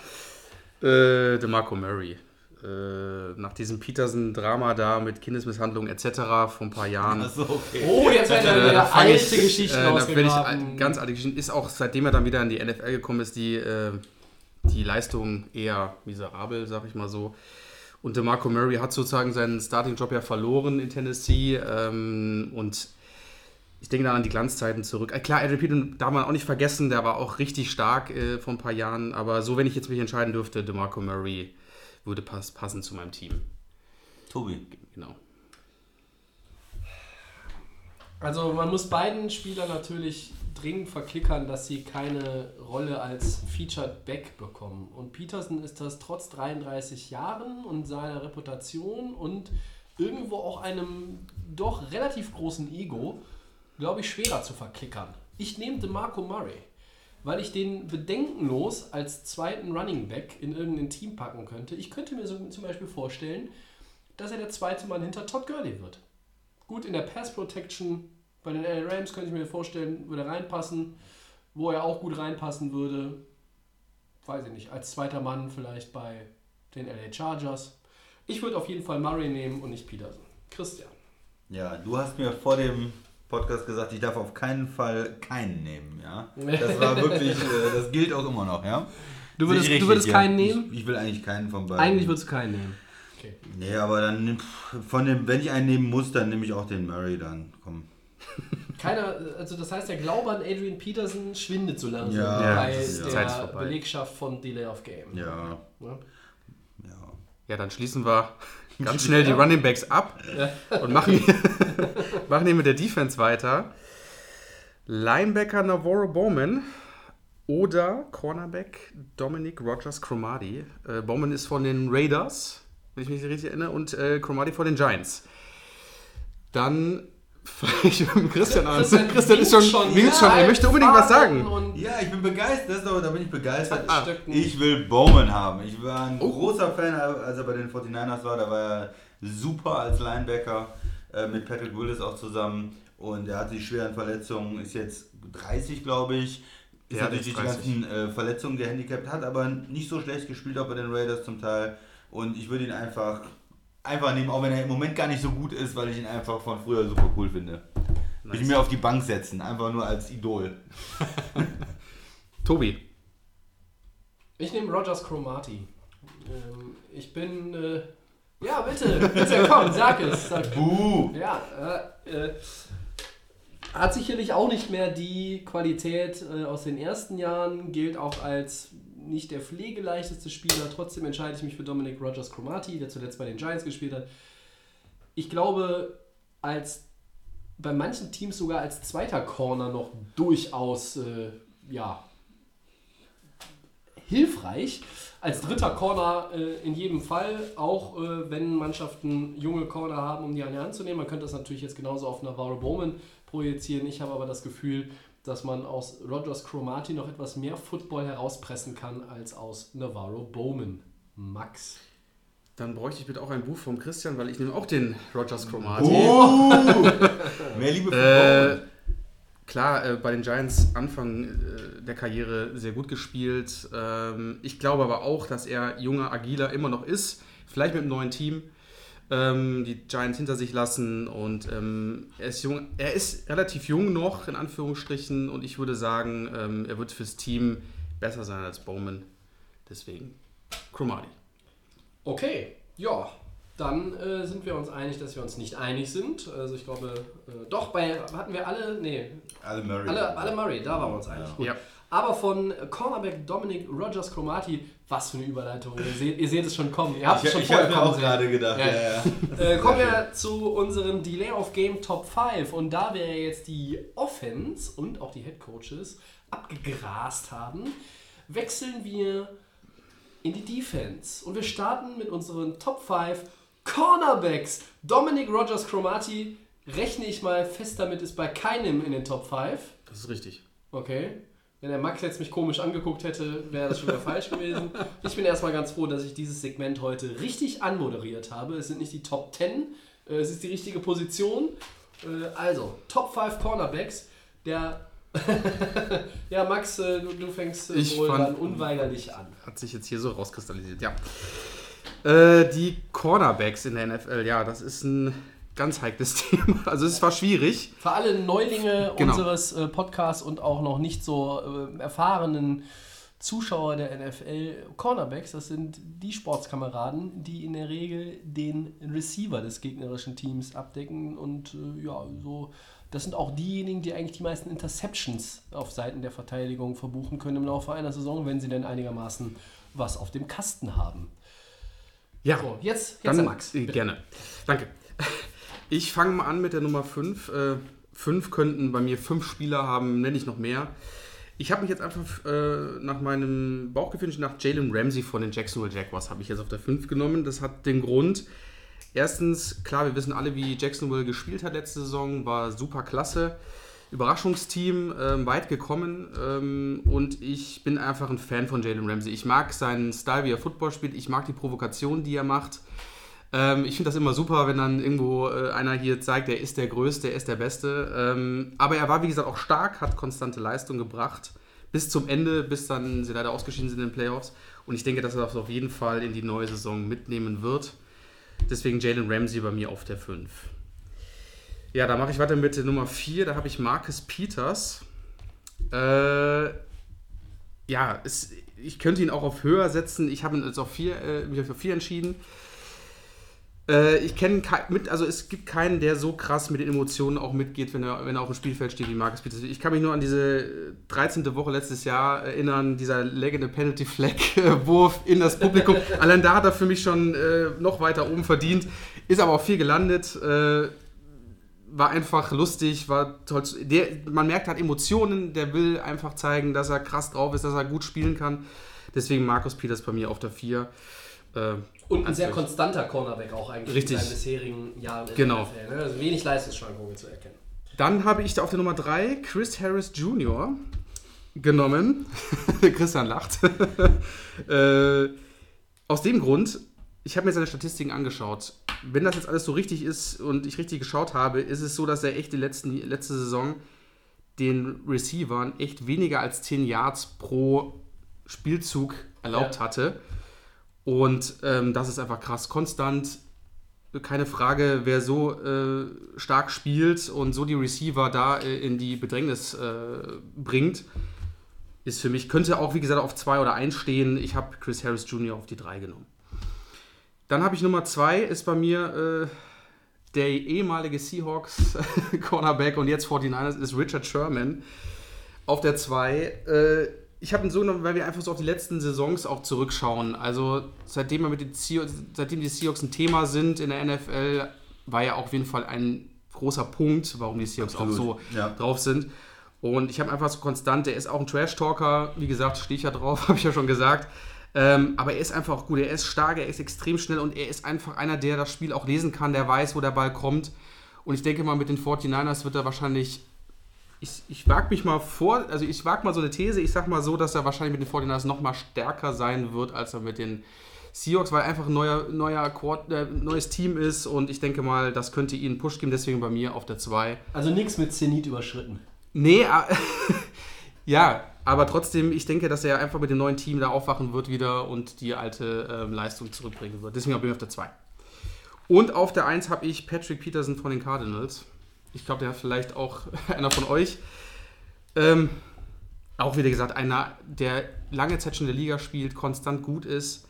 Äh, DeMarco Murray. Äh, nach diesem Peterson-Drama da mit Kindesmisshandlung etc. vor ein paar Jahren. Achso, okay. Oh, jetzt werden Äh, ja da alte ich, Geschichten äh, da bin ich ausgegraben. al- ganz alte Geschichten. Ist auch seitdem er dann wieder in die NFL gekommen ist, die, äh, die Leistung eher miserabel, sag ich mal so. Und DeMarco Murray hat sozusagen seinen Starting-Job ja verloren in Tennessee. Ähm, und ich denke da an die Glanzzeiten zurück. Äh, klar, Adrian Peterson darf man auch nicht vergessen, der war auch richtig stark äh, vor ein paar Jahren. Aber so, wenn ich jetzt mich entscheiden dürfte, DeMarco Murray würde pass passen zu meinem Team. Tobi. Genau. Also man muss beiden Spielern natürlich dringend verklickern, dass sie keine Rolle als Featured Back bekommen. Und Peterson ist das trotz 33 Jahren und seiner Reputation und irgendwo auch einem doch relativ großen Ego, glaube ich, schwerer zu verklickern. Ich nehme DeMarco Murray, weil ich den bedenkenlos als zweiten Running Back in irgendein Team packen könnte. Ich könnte mir so zum Beispiel vorstellen, dass er der zweite Mann hinter Todd Gurley wird. Gut, in der Pass Protection bei den LA Rams könnte ich mir vorstellen, würde er reinpassen. Wo er auch gut reinpassen würde, weiß ich nicht, als zweiter Mann vielleicht bei den LA Chargers. Ich würde auf jeden Fall Murray nehmen und nicht Peterson. Christian. Ja, du hast mir vor dem Podcast gesagt, ich darf auf keinen Fall keinen nehmen, ja. Das war wirklich, *laughs* äh, das gilt auch immer noch, ja. Du würdest- du würdest keinen ja. nehmen? Ich, ich will eigentlich keinen von beiden. Eigentlich würdest du keinen nehmen. Okay. Nee, aber dann nimm- von dem, wenn ich einen nehmen muss, dann nehme ich auch den Murray dann. Komm. Keiner, also das heißt, der Glaube an Adrian Peterson schwindet so langsam Ja, bei ist- der. Belegschaft von Delay of Game. Ja. Ja. Ja. Ja, dann schließen wir *laughs* ganz schnell die Running Backs ab und machen, *laughs* machen hier mit der Defense weiter. Linebacker Navarro Bowman oder Cornerback Dominic Rogers Cromartie. Äh, Bowman ist von den Raiders, wenn ich mich richtig erinnere, und äh, Cromartie von den Giants. Dann *laughs* fange ich mit Christian an. Christian ist schon, winkt schon, er möchte unbedingt was sagen. Ja, ich bin begeistert, da bin ich begeistert. Ah, Stöcken. Ich will Bowman haben. Ich war ein großer Fan, als er bei den 49ers war. Da war er super als Linebacker äh, mit Patrick Willis auch zusammen. Und er hatte die schweren Verletzungen, ist jetzt 30, glaube ich. Ist Ja, natürlich die ganzen äh, Verletzungen gehandicapt, hat aber nicht so schlecht gespielt, auch bei den Raiders zum Teil. Und ich würde ihn einfach, einfach nehmen, auch wenn er im Moment gar nicht so gut ist, weil ich ihn einfach von früher super cool finde. Würde ich mir auf die Bank setzen, einfach nur als Idol. *laughs* Tobi. Ich nehme Rogers Cromartie. Ähm, ich bin. Äh, ja, bitte, bitte, komm, sag es. Sag, Buh! ja, äh, äh, hat sicherlich auch nicht mehr die Qualität äh, aus den ersten Jahren, gilt auch als nicht der pflegeleichteste Spieler. Trotzdem entscheide ich mich für Dominic Rogers Cromartie, der zuletzt bei den Giants gespielt hat. Ich glaube, als bei manchen Teams sogar als zweiter Corner noch durchaus äh, ja, hilfreich. Als dritter Corner äh, in jedem Fall, auch äh, wenn Mannschaften junge Corner haben, um die an die Hand zu nehmen. Man könnte das natürlich jetzt genauso auf Navarro Bowman projizieren. Ich habe aber das Gefühl, dass man aus Rogers Cromartie noch etwas mehr Football herauspressen kann als aus Navarro Bowman. Max. Dann bräuchte ich bitte auch ein Buch vom Christian, weil ich nehme auch den Rogers Cromartie. Oh! *laughs* Mehr Liebe für Äh, Bowman. klar, äh, bei den Giants Anfang äh, der Karriere sehr gut gespielt. Ähm, ich glaube aber auch, dass er junger, agiler immer noch ist. Vielleicht mit einem neuen Team. Ähm, die Giants hinter sich lassen und ähm, er ist jung. Er ist relativ jung noch, in Anführungsstrichen, und ich würde sagen, ähm, er wird fürs Team besser sein als Bowman. Deswegen Cromartie. Okay, ja. Dann äh, sind wir uns einig, dass wir uns nicht einig sind. Also ich glaube, äh, doch, bei hatten wir alle, nee, Alle Murray. alle, alle Murray, da waren wir uns einig. Gut. Ja. Aber von Cornerback Dominic Rogers Cromartie, was für eine Überleitung. Ihr seht, ihr seht es schon kommen. Ihr habt es Ich, schon ich vorher habe mir kommen auch sehen. gerade gedacht, Ja. ja, ja. Äh, kommen wir zu unserem Delay of Game Top 5 und da wir jetzt die Offense und auch die Head Coaches abgegrast haben, wechseln wir in die Defense und wir starten mit unseren Top 5 Cornerbacks. Dominic Rogers Cromartie rechne ich mal fest damit ist bei keinem in den Top 5. Das ist richtig. Okay. Wenn der Max jetzt mich komisch angeguckt hätte, wäre das schon wieder falsch gewesen. Ich bin erstmal ganz froh, dass ich dieses Segment heute richtig anmoderiert habe. Es sind nicht die Top 10, äh, es ist die richtige Position. Äh, Also, Top 5 Cornerbacks. Der *laughs* Ja, Max, äh, du, du fängst Ich wohl fand- dann unweigerlich an. Hat sich jetzt hier so rauskristallisiert, ja. Äh, die Cornerbacks in der NFL, ja, das ist ein ganz heikles *laughs* Thema. Also es war schwierig. Für alle Neulinge Genau. unseres äh, Podcasts und auch noch nicht so äh, erfahrenen Zuschauer der NFL, Cornerbacks, das sind die Sportskameraden, die in der Regel den Receiver des gegnerischen Teams abdecken und äh, ja, so. Das sind auch diejenigen, die eigentlich die meisten Interceptions auf Seiten der Verteidigung verbuchen können im Laufe einer Saison, wenn sie denn einigermaßen was auf dem Kasten haben. Ja, So, jetzt, jetzt dann Max. äh, gerne. Danke. Ich fange mal an mit der Nummer 5. Äh, fünf könnten bei mir fünf Spieler haben, nenne ich noch mehr. Ich habe mich jetzt einfach äh, nach meinem Bauchgefühl nach Jalen Ramsey von den Jacksonville Jaguars habe ich jetzt auf der 5 genommen. Das hat den Grund, erstens, klar, wir wissen alle, wie Jacksonville gespielt hat letzte Saison, war super klasse. Überraschungsteam, ähm, weit gekommen ähm, und ich bin einfach ein Fan von Jalen Ramsey. Ich mag seinen Style, wie er Football spielt, ich mag die Provokation, die er macht. Ähm, ich finde das immer super, wenn dann irgendwo äh, einer hier zeigt, er ist der Größte, er ist der Beste. Ähm, aber er war, wie gesagt, auch stark, hat konstante Leistung gebracht. Bis zum Ende, bis dann sie leider ausgeschieden sind in den Playoffs. Und ich denke, dass er das auf jeden Fall in die neue Saison mitnehmen wird. Deswegen Jalen Ramsey bei mir auf der 5. Ja, da mache ich weiter mit Nummer 4. Da habe ich Marcus Peters. Äh, ja, es, ich könnte ihn auch auf höher setzen. Ich habe ihn jetzt auf 4, äh, mich für 4 entschieden. Äh, ich kenne mit, also es gibt keinen, der so krass mit den Emotionen auch mitgeht, wenn er, wenn er auf dem Spielfeld steht wie Marcus Peters. Ich kann mich nur an diese 13. Woche letztes Jahr erinnern, dieser leckende Penalty Flag Wurf in das Publikum. *laughs* Allein da hat er für mich schon äh, noch weiter oben verdient, ist aber auch viel gelandet. Äh, war einfach lustig, war toll. Der, man merkt, er hat Emotionen, der will einfach zeigen, dass er krass drauf ist, dass er gut spielen kann. Deswegen Markus Peters bei mir auf der 4. Äh, Und ein sehr konstanter Cornerback auch eigentlich Richtig. in seinen bisherigen Jahren in Genau. NFL. Ne? Also wenig Leistungsschwankungen zu erkennen. Dann habe ich da auf der Nummer 3 Chris Harris Jr. genommen. *laughs* Christian lacht. *laughs* äh, aus dem Grund, ich habe mir seine Statistiken angeschaut. Wenn das jetzt alles so richtig ist und ich richtig geschaut habe, ist es so, dass er echt die letzten, letzte Saison den Receivern echt weniger als 10 Yards pro Spielzug erlaubt Ja. hatte. Und ähm, das ist einfach krass. Konstant, keine Frage, wer so äh, stark spielt und so die Receiver da äh, in die Bedrängnis äh, bringt, ist für mich, könnte auch wie gesagt auf 2 oder 1 stehen. Ich habe Chris Harris Jr. auf die 3 genommen. Dann habe ich Nummer 2, ist bei mir äh, der ehemalige Seahawks *laughs* Cornerback und jetzt 49ers ist Richard Sherman auf der 2. Ich habe ihn so genommen, weil wir einfach so auf die letzten Saisons auch zurückschauen. Also seitdem, wir mit den Seahawks, seitdem die Seahawks ein Thema sind in der NFL, war ja auch auf jeden Fall ein großer Punkt, warum die Seahawks Absolut, auch so ja. drauf sind. Und ich habe einfach so konstant, der ist auch ein Trash-Talker, wie gesagt, stehe ich ja drauf, *laughs* habe ich ja schon gesagt. Ähm, aber er ist einfach auch gut, er ist stark, er ist extrem schnell und er ist einfach einer, der das Spiel auch lesen kann, der weiß, wo der Ball kommt. Und ich denke mal, mit den 49ers wird er wahrscheinlich ich, ich wage mich mal vor, also ich wage mal so eine These, ich sag mal so, dass er wahrscheinlich mit den 49ers noch mal stärker sein wird, als er mit den Seahawks, weil einfach ein neuer, neuer Quad, äh, neues Team ist und ich denke mal, das könnte ihnen Push geben, deswegen bei mir auf der 2. Also nichts mit Zenit überschritten. Nee, *laughs* ja, aber trotzdem, ich denke, dass er einfach mit dem neuen Team da aufwachen wird wieder und die alte ähm, Leistung zurückbringen wird. Deswegen bin ich auf der 2. Und auf der 1 habe ich Patrick Peterson von den Cardinals. Ich glaube, der hat vielleicht auch *laughs* einer von euch. Ähm, auch wieder gesagt, einer, der lange Zeit schon in der Liga spielt, konstant gut ist.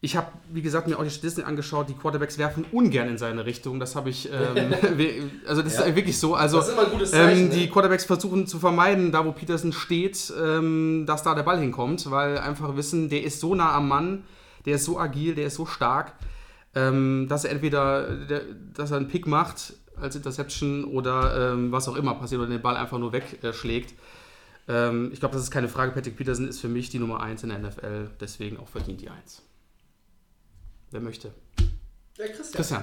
Ich habe, wie gesagt, mir auch die Statistiken angeschaut. Die Quarterbacks werfen ungern in seine Richtung. Das habe ich, ähm, *laughs* *laughs* also das Ja. ist wirklich so. Also Das ist immer ein gutes Zeichen, ähm, ne? die Quarterbacks versuchen zu vermeiden, da wo Peterson steht, ähm, dass da der Ball hinkommt, weil einfach wissen, der ist so nah am Mann, der ist so agil, der ist so stark, ähm, dass er entweder, der, dass er einen Pick macht als Interception oder ähm, was auch immer passiert oder den Ball einfach nur wegschlägt. Ähm, ich glaube, das ist keine Frage. Patrick Peterson ist für mich die Nummer 1 in der NFL, deswegen auch verdient die 1. Wer möchte? Der Christian. Christian.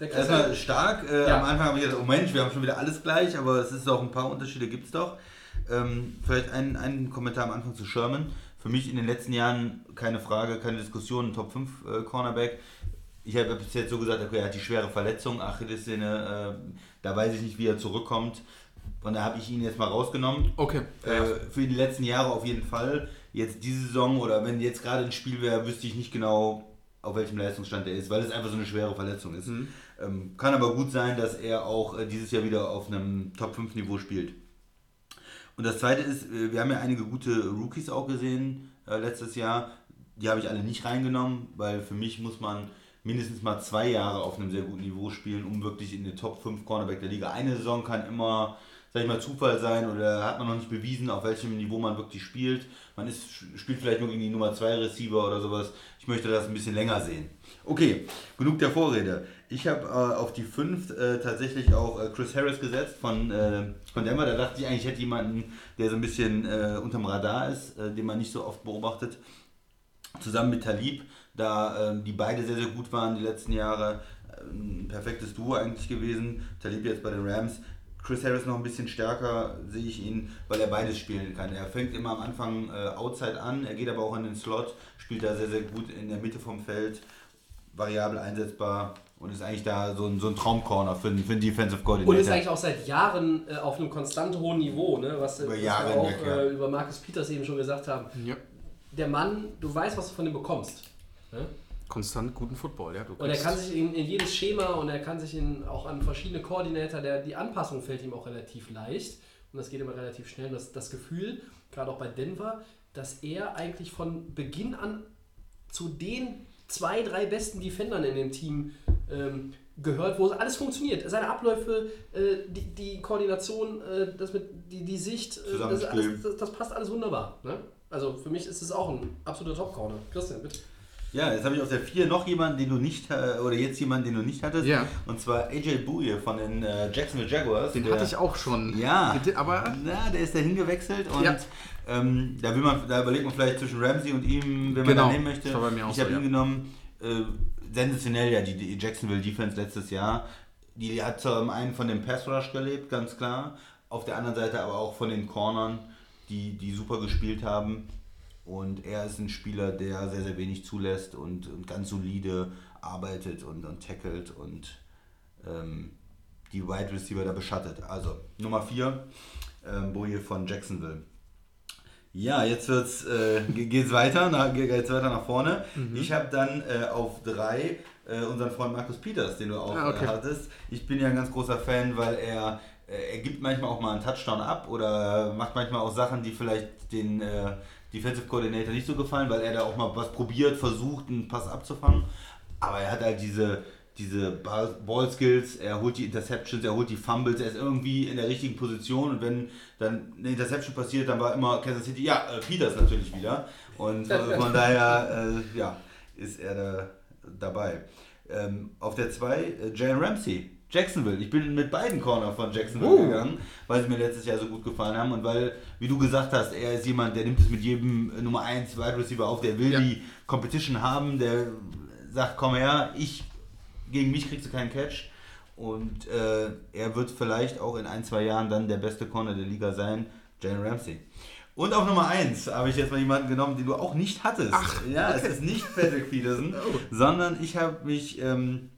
Der Erstmal stark. Äh, Ja. Am Anfang habe ich gedacht, oh Mensch, wir haben schon wieder alles gleich, aber es ist auch ein paar Unterschiede gibt es doch. Ähm, vielleicht ein, ein Kommentar am Anfang zu Sherman. Für mich in den letzten Jahren keine Frage, keine Diskussion, ein Top 5 äh, Cornerback. Ich habe bis jetzt so gesagt, okay, er hat die schwere Verletzung, Achillessehne, äh, da weiß ich nicht, wie er zurückkommt. Von daher habe ich ihn jetzt mal rausgenommen. Okay. Äh, für die letzten Jahre auf jeden Fall. Jetzt diese Saison oder wenn jetzt gerade ein Spiel wäre, wüsste ich nicht genau, auf welchem Leistungsstand er ist, weil es einfach so eine schwere Verletzung ist. Ähm, kann aber gut sein, dass er auch äh, dieses Jahr wieder auf einem Top-5-Niveau spielt. Und das zweite ist, äh, wir haben ja einige gute Rookies auch gesehen äh, letztes Jahr. Die habe ich alle nicht reingenommen, weil für mich muss man mindestens mal zwei Jahre auf einem sehr guten Niveau spielen, um wirklich in den Top 5 Cornerback der Liga. Eine Saison kann immer, sag ich mal, Zufall sein oder hat man noch nicht bewiesen, auf welchem Niveau man wirklich spielt. Man ist, spielt vielleicht nur gegen die Nummer 2 Receiver oder sowas. Ich möchte das ein bisschen länger sehen. Okay, genug der Vorrede. Ich habe äh, auf die 5 äh, tatsächlich auch äh, Chris Harris gesetzt von, äh, von Denver. Da dachte ich eigentlich, ich hätte jemanden, der so ein bisschen äh, unterm Radar ist, äh, den man nicht so oft beobachtet zusammen mit Talib, da ähm, die beide sehr, sehr gut waren die letzten Jahre. Ähm, Ein perfektes Duo eigentlich gewesen. Talib jetzt bei den Rams. Chris Harris noch ein bisschen stärker sehe ich ihn, weil er beides spielen kann. Er fängt immer am Anfang äh, Outside an, er geht aber auch in den Slot, spielt da sehr, sehr gut in der Mitte vom Feld, variabel einsetzbar und ist eigentlich da so ein, so ein Traumcorner für, einen- für einen Defensive Coordinator. Und ist eigentlich auch seit Jahren äh, auf einem konstant hohen Niveau, ne? was, Über was Jahre wir auch hinweg, ja. äh, über Markus Peters eben schon gesagt haben. Ja. Der Mann, du weißt, was du von ihm bekommst. Ne? Konstant guten Football, ja. Und er kann sich in, in jedes Schema und er kann sich in, auch an verschiedene Koordinator, der, die Anpassung fällt ihm auch relativ leicht. Und das geht immer relativ schnell. Und das, das Gefühl, gerade auch bei Denver, dass er eigentlich von Beginn an zu den zwei, drei besten Defendern in dem Team ähm, gehört, wo alles funktioniert. Seine Abläufe, äh, die, die Koordination, äh, das mit, die, die Sicht, äh, das, alles, das, das passt alles wunderbar. Ne? Also für mich ist es auch ein absoluter Top-Corner. Christian, bitte. Ja, jetzt habe ich auf der 4 noch jemanden, den du nicht, äh, oder jetzt jemanden, den du nicht hattest. Ja. Und zwar AJ Bouye von den äh, Jacksonville Jaguars. Den der- hatte ich auch schon. Ja, Aber na, der ist da hingewechselt und Ja. ähm, da, will man, da überlegt man vielleicht zwischen Ramsey und ihm, wenn man Genau, da nehmen möchte. ich so, habe ihn ja. genommen. Äh, sensationell, ja, die, die Jacksonville Defense letztes Jahr. Die hat zum einen von dem Pass Rush gelebt, ganz klar. Auf der anderen Seite aber auch von den Cornern, die, die super gespielt haben. Und er ist ein Spieler, der sehr, sehr wenig zulässt und, und ganz solide arbeitet und, und tackelt und ähm, die Wide Receiver da beschattet. Also Nummer 4, ähm, Boje von Jacksonville. Ja, jetzt wird's, äh, ge- geht's weiter, nach, ge- geht's weiter nach vorne. Ich habe dann äh, auf 3 äh, unseren Freund Markus Peters, den du auch Ah, okay. äh, hattest. Ich bin ja ein ganz großer Fan, weil er, äh, er gibt manchmal auch mal einen Touchdown ab oder macht manchmal auch Sachen, die vielleicht den äh, Defensive Coordinator nicht so gefallen, weil er da auch mal was probiert, versucht, einen Pass abzufangen. Aber er hat halt diese, diese Ball Ball Skills, er holt die Interceptions, er holt die Fumbles, er ist irgendwie in der richtigen Position und wenn dann eine Interception passiert, dann war immer Kansas City, ja, äh, Peters natürlich wieder. Und äh, von daher, äh, ja, ist er da dabei. Ähm, auf der 2, äh, Jalen Ramsey, Jacksonville. Ich bin mit beiden Corner von Jacksonville Uh. gegangen, weil sie mir letztes Jahr so gut gefallen haben und weil, wie du gesagt hast, er ist jemand, der nimmt es mit jedem äh, Nummer 1 Wide Receiver auf, der will Ja. die Competition haben, der sagt, komm her, ich gegen mich kriegst du keinen Catch. Und äh, er wird vielleicht auch in ein, zwei Jahren dann der beste Corner der Liga sein, Jalen Ramsey. Und auf Nummer 1 habe ich jetzt mal jemanden genommen, den du auch nicht hattest. Ach, ja, okay. es ist nicht Patrick Peterson, *laughs* Oh. sondern ich habe mich, ähm,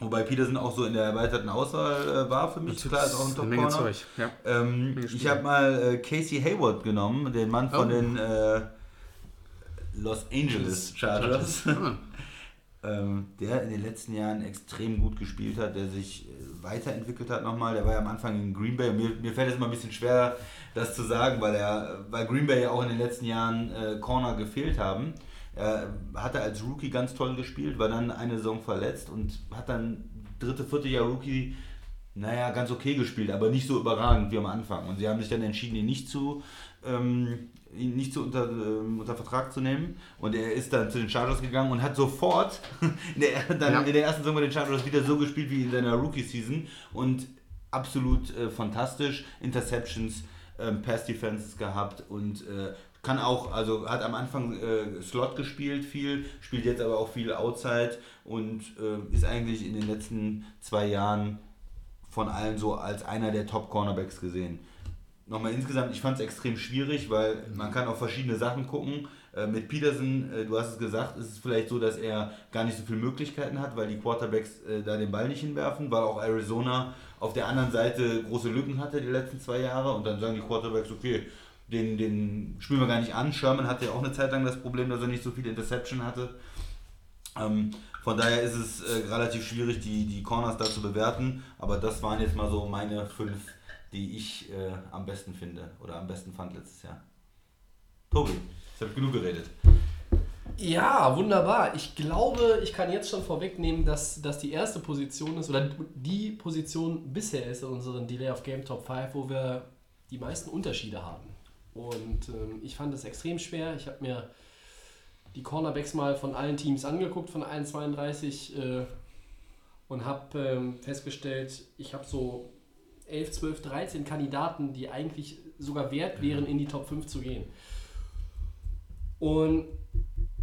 wobei Peterson auch so in der erweiterten Auswahl äh, war für mich, klar, ist auch ein eine Menge. Zeug. Ja. Ähm, ich habe mal äh, Casey Hayward genommen, den Mann von Oh. den äh, Los Angeles Chargers. Ah, *laughs* ähm, der in den letzten Jahren extrem gut gespielt hat, der sich äh, weiterentwickelt hat nochmal. Der war ja am Anfang in Green Bay. Mir, mir fällt es immer ein bisschen schwer, das zu sagen, weil er, weil Green Bay ja auch in den letzten Jahren äh, Corner gefehlt haben. Er hatte als Rookie ganz toll gespielt, war dann eine Saison verletzt und hat dann dritte, vierte Jahr Rookie, naja, ganz okay gespielt, aber nicht so überragend wie am Anfang. Und sie haben sich dann entschieden, ihn nicht zu, ähm, ihn nicht zu unter, ähm, unter Vertrag zu nehmen. Und er ist dann zu den Chargers gegangen und hat sofort *laughs* in der, dann Ja. in der ersten Saison bei den Chargers wieder so gespielt wie in seiner Rookie-Season. Und absolut äh, fantastisch. Interceptions, ähm, Pass-Defenses gehabt und äh, kann auch, also hat am Anfang äh, Slot gespielt viel, spielt jetzt aber auch viel Outside und äh, ist eigentlich in den letzten zwei Jahren von allen so als einer der Top-Cornerbacks gesehen. nochmal insgesamt, ich fand es extrem schwierig, weil man kann auf verschiedene Sachen gucken. Äh, mit Peterson, äh, du hast es gesagt, ist es vielleicht so, dass er gar nicht so viele Möglichkeiten hat, weil die Quarterbacks äh, da den Ball nicht hinwerfen, weil auch Arizona auf der anderen Seite große Lücken hatte die letzten zwei Jahre und dann sagen die Quarterbacks, okay, den, den spielen wir gar nicht an. Sherman hatte ja auch eine Zeit lang das Problem, dass er nicht so viele Interception hatte. Ähm, von daher ist es äh, relativ schwierig, die, die Corners da zu bewerten, aber das waren jetzt mal so meine fünf, die ich äh, am besten finde oder am besten fand letztes Jahr. Tobi, ich habe genug geredet. Ja, wunderbar. Ich glaube, ich kann jetzt schon vorwegnehmen, dass, dass die erste Position ist, oder die Position bisher ist in unseren Delay of Game Top 5, wo wir die meisten Unterschiede haben. Und ähm, ich fand es extrem schwer. Ich habe mir die Cornerbacks mal von allen Teams angeguckt, von allen 32, äh, und habe ähm, festgestellt, ich habe so 11, 12, 13 Kandidaten, die eigentlich sogar wert wären, in die Top 5 zu gehen. Und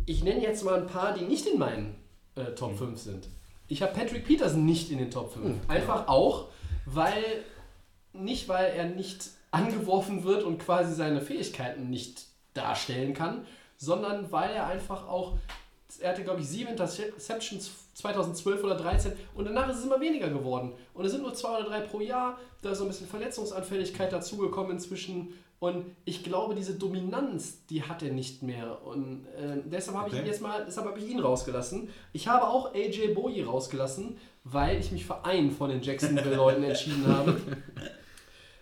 ich nenne jetzt mal ein paar, die nicht in meinen äh, Top 5 sind. Ich habe Patrick Peterson nicht in den Top 5. Einfach auch, weil nicht weil er nicht angeworfen wird und quasi seine Fähigkeiten nicht darstellen kann, sondern weil er einfach auch, er hatte glaube ich sieben Interceptions 2012 oder 13 und danach ist es immer weniger geworden. Und es sind nur zwei oder drei pro Jahr, da ist so ein bisschen Verletzungsanfälligkeit dazugekommen inzwischen und ich glaube, diese Dominanz, die hat er nicht mehr. Und äh, deshalb habe ich Okay. ihn jetzt mal, deshalb habe ich ihn rausgelassen. Ich habe auch AJ Bowie rausgelassen, weil ich mich für einen von den Jacksonville-Leuten entschieden habe. *laughs*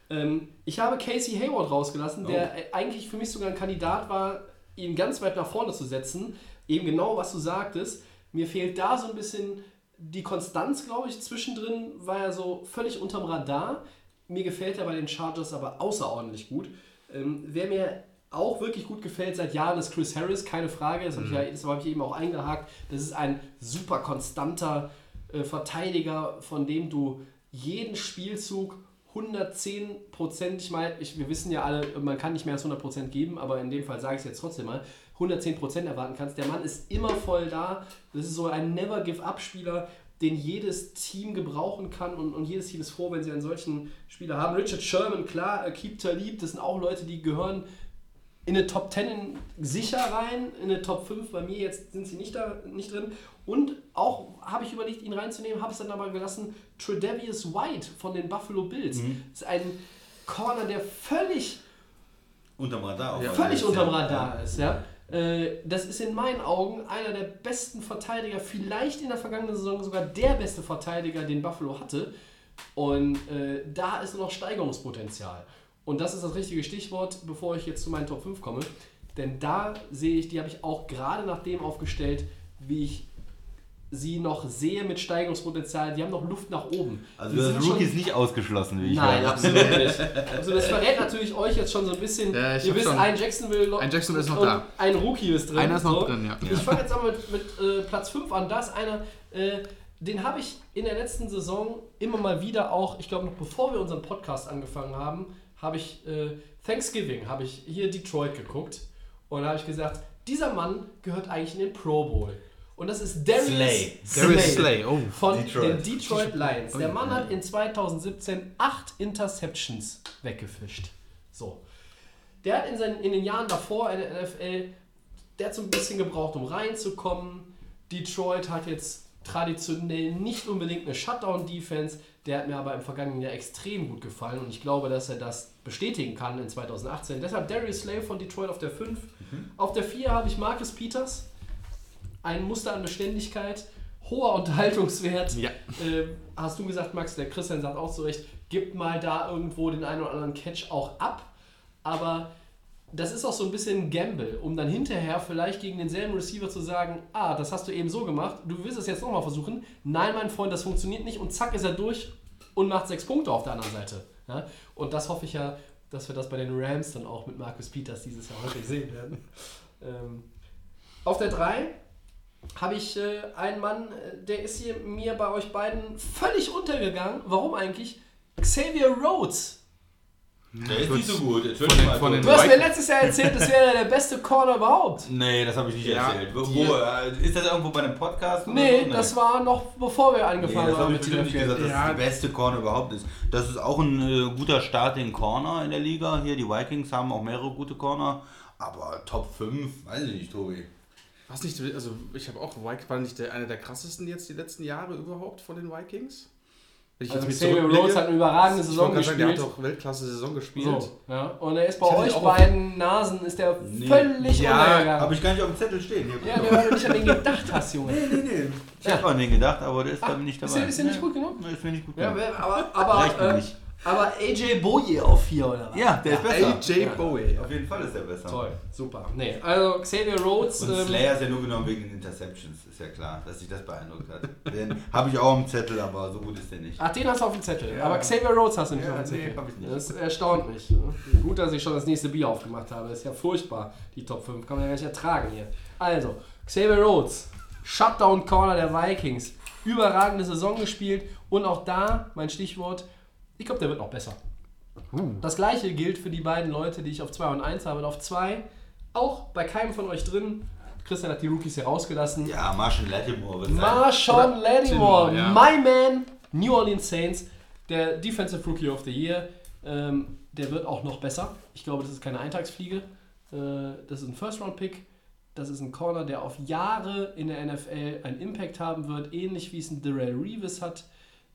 Ähm, ich habe Casey Hayward rausgelassen, der äh, eigentlich für mich sogar ein Kandidat war, ihn ganz weit nach vorne zu setzen. Eben genau, was du sagtest. Mir fehlt da so ein bisschen die Konstanz, glaube ich. Zwischendrin war er so völlig unterm Radar. Mir gefällt er bei den Chargers aber außerordentlich gut. Ähm, wer mir auch wirklich gut gefällt seit Jahren ist Chris Harris, keine Frage. Das habe ich, ja, das habe ich eben auch eingehakt. Das ist ein super konstanter äh, Verteidiger, von dem du jeden Spielzug 110 Prozent, ich meine, ich, wir wissen ja alle, man kann nicht mehr als 100 Prozent geben, aber in dem Fall sage ich es jetzt trotzdem mal, 110 Prozent erwarten kannst. Der Mann ist immer voll da. Das ist so ein Never-Give-Up-Spieler, den jedes Team gebrauchen kann und, und jedes Team ist froh, wenn sie einen solchen Spieler haben. Richard Sherman, klar, äh, Keep Talib, das sind auch Leute, die gehören in eine Top 10 in- sicher rein, in eine Top 5 bei mir jetzt sind sie nicht, da, nicht drin. Und auch habe ich überlegt, ihn reinzunehmen, habe es dann aber gelassen, Tredavious White von den Buffalo Bills. Das ist ein Corner, der völlig, Unterm Radar. auch. völlig Ja. unterm Radar ist. Ja? Äh, Das ist in meinen Augen einer der besten Verteidiger, vielleicht in der vergangenen Saison sogar der beste Verteidiger, den Buffalo hatte. Und äh, da ist noch Steigerungspotenzial. Und das ist das richtige Stichwort, bevor ich jetzt zu meinen Top 5 komme. Denn da sehe ich, die habe ich auch gerade nach dem aufgestellt, wie ich sie noch sehe mit Steigerungspotenzial. Die haben noch Luft nach oben. Also hast schon- Rookies nicht ausgeschlossen, wie ich Nein, höre. absolut nicht. *laughs* Also das verrät natürlich euch jetzt schon so ein bisschen. Ja, ich ihr wisst, schon- ein Jacksonville, Ein Jacksonville ist noch und da. Ein Rookie ist drin. Einer ist noch drin, ja. Ich fange jetzt aber mit, mit äh, Platz 5 an. Da ist einer, äh, den habe ich in der letzten Saison immer mal wieder auch, ich glaube noch bevor wir unseren Podcast angefangen haben, habe ich äh, Thanksgiving, habe ich hier Detroit geguckt und habe ich gesagt, dieser Mann gehört eigentlich in den Pro Bowl. Und das ist Darius Slay. Darius Slay, oh. von Detroit. den Detroit Lions. Der. Mann hat in 2017 acht Interceptions weggefischt. So. Der hat in, seinen, in den Jahren davor in der NFL, der hat so ein bisschen gebraucht, um reinzukommen. Detroit hat jetzt traditionell nicht unbedingt eine Shutdown-Defense. Der hat mir aber im vergangenen Jahr extrem gut gefallen und ich glaube, dass er das bestätigen kann in 2018. Deshalb Darius Slay von Detroit auf der 5. Auf der 4 habe ich Marcus Peters. Ein Muster an Beständigkeit, hoher Unterhaltungswert. Ja. Äh, hast du gesagt, Max, der Christian sagt auch zu Recht, gib mal da irgendwo den einen oder anderen Catch auch ab. Aber das ist auch so ein bisschen ein Gamble, um dann hinterher vielleicht gegen denselben Receiver zu sagen, ah, das hast du eben so gemacht, du willst es jetzt nochmal versuchen. Nein, mein Freund, das funktioniert nicht und zack ist er durch und macht sechs Punkte auf der anderen Seite. Ja? Und das hoffe ich ja, dass wir das bei den Rams dann auch mit Marcus Peters dieses Jahr häufig sehen werden. *laughs* Ähm, auf der 3 habe ich äh, einen Mann, äh, der ist hier mir bei euch beiden völlig untergegangen. Warum eigentlich? Xavier Rhodes. Der ist nicht so gut. Jetzt Von den- mal von Du hast mir letztes Jahr erzählt, das wäre der beste Corner überhaupt. Nee, das habe ich nicht Ja, erzählt. Wo, äh, ist das irgendwo bei einem Podcast? oder Nee, so? das war noch bevor wir Nee, angefangen das habe haben ich mit bestimmt nicht gesagt, dass Ja. es die beste Corner überhaupt ist. Das ist auch ein äh, guter Start in Corner in der Liga. Hier, die Vikings haben auch mehrere gute Corner. Aber Top 5, weiß ich nicht, Tobi. Was nicht, also ich habe auch, Vikings war nicht der, einer der krassesten jetzt die letzten Jahre überhaupt von den Vikings? Ich Also Xavier zurückblicke, Rhodes hat eine überragende ich Saison gerade sagen, der gespielt. hat auch Weltklasse-Saison gespielt. So, ja. Und er ist bei euch beiden Nasen ist der Nee. völlig Ja, untergegangen. Habe ich gar nicht auf dem Zettel stehen. Hier, Ja, weil du nicht an den gedacht hast, Junge. nee, nee, nee. Ich Ja. habe an den gedacht, aber der ist bei mir nicht Ist dabei. der, ist der nicht gut genug? Nee, ist mir nicht gut Ja, genug. aber, Reicht mir aber, äh, nicht. Aber AJ Boye auf 4 oder was? Ja, der ist besser. AJ Bowie. Auf jeden Fall ist der besser. Toll, super. Nee, also Xavier Rhodes. Und Ähm, Slayer ist ja nur genommen wegen den Interceptions, ist ja klar, dass sich das beeindruckt hat. Den habe ich auch am Zettel, aber so gut ist der nicht. Ach, den hast du auf dem Zettel. Ja. Aber Xavier Rhodes hast du nicht Ja, auf dem Zettel. nee, hab ich nicht. Das erstaunt mich. ne? Gut, dass ich schon das nächste Bier aufgemacht habe. Das ist ja furchtbar, die Top 5. Kann man ja gar nicht ertragen hier. Also, Xavier Rhodes, Shutdown Corner der Vikings. Überragende Saison gespielt. Und auch da, mein Stichwort, ich glaube, der wird noch besser. Das gleiche gilt für die beiden Leute, die ich auf 2 und 1 habe. Und auf 2, auch bei keinem von euch drin. Christian hat die Rookies hier rausgelassen. Ja, Marshall Lattimore wird. Marshawn Lattimore, Lattimore, ja. my man, New Orleans Saints, der Defensive Rookie of the Year. Ähm, der wird auch noch besser. Ich glaube, das ist keine Eintagsfliege. Äh, das ist ein First-Round-Pick. Das ist ein Corner, der auf Jahre in der NFL einen Impact haben wird, ähnlich wie es ein Darrell Reeves hat.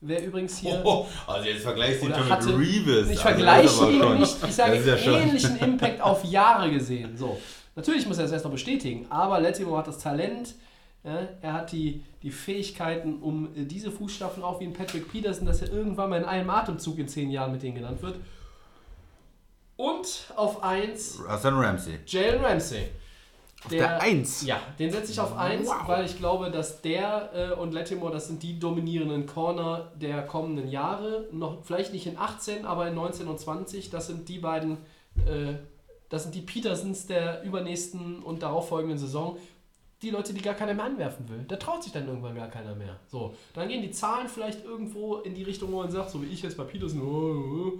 Wer übrigens hier. Oh, also jetzt vergleichst du ihn Oder schon hatte- mit Reeves. Ich Also vergleiche aber ihn nicht, ich sage ja ähnlichen Impact auf Jahre gesehen. So. Natürlich muss er das erst noch bestätigen, aber Lattimore hat das Talent, ja, er hat die, die Fähigkeiten, um äh, diese Fußstapfen auch wie ein Patrick Peterson, dass er irgendwann mal in einem Atemzug in zehn Jahren mit denen genannt wird. Und auf 1 Hassan Ramsey. Jalen Ramsey. Auf der Eins? Ja, den setze ich auf 1, weil ich glaube, dass der äh, und Lattimore, das sind die dominierenden Corner der kommenden Jahre. Noch vielleicht nicht in 18, aber in 19 und 20. Das sind die beiden, äh, das sind die Petersons der übernächsten und darauffolgenden Saison. Die Leute, die gar keiner mehr anwerfen will. Da traut sich dann irgendwann gar keiner mehr. So, dann gehen die Zahlen vielleicht irgendwo in die Richtung, wo man sagt, so wie ich jetzt bei Peterson, oh, oh.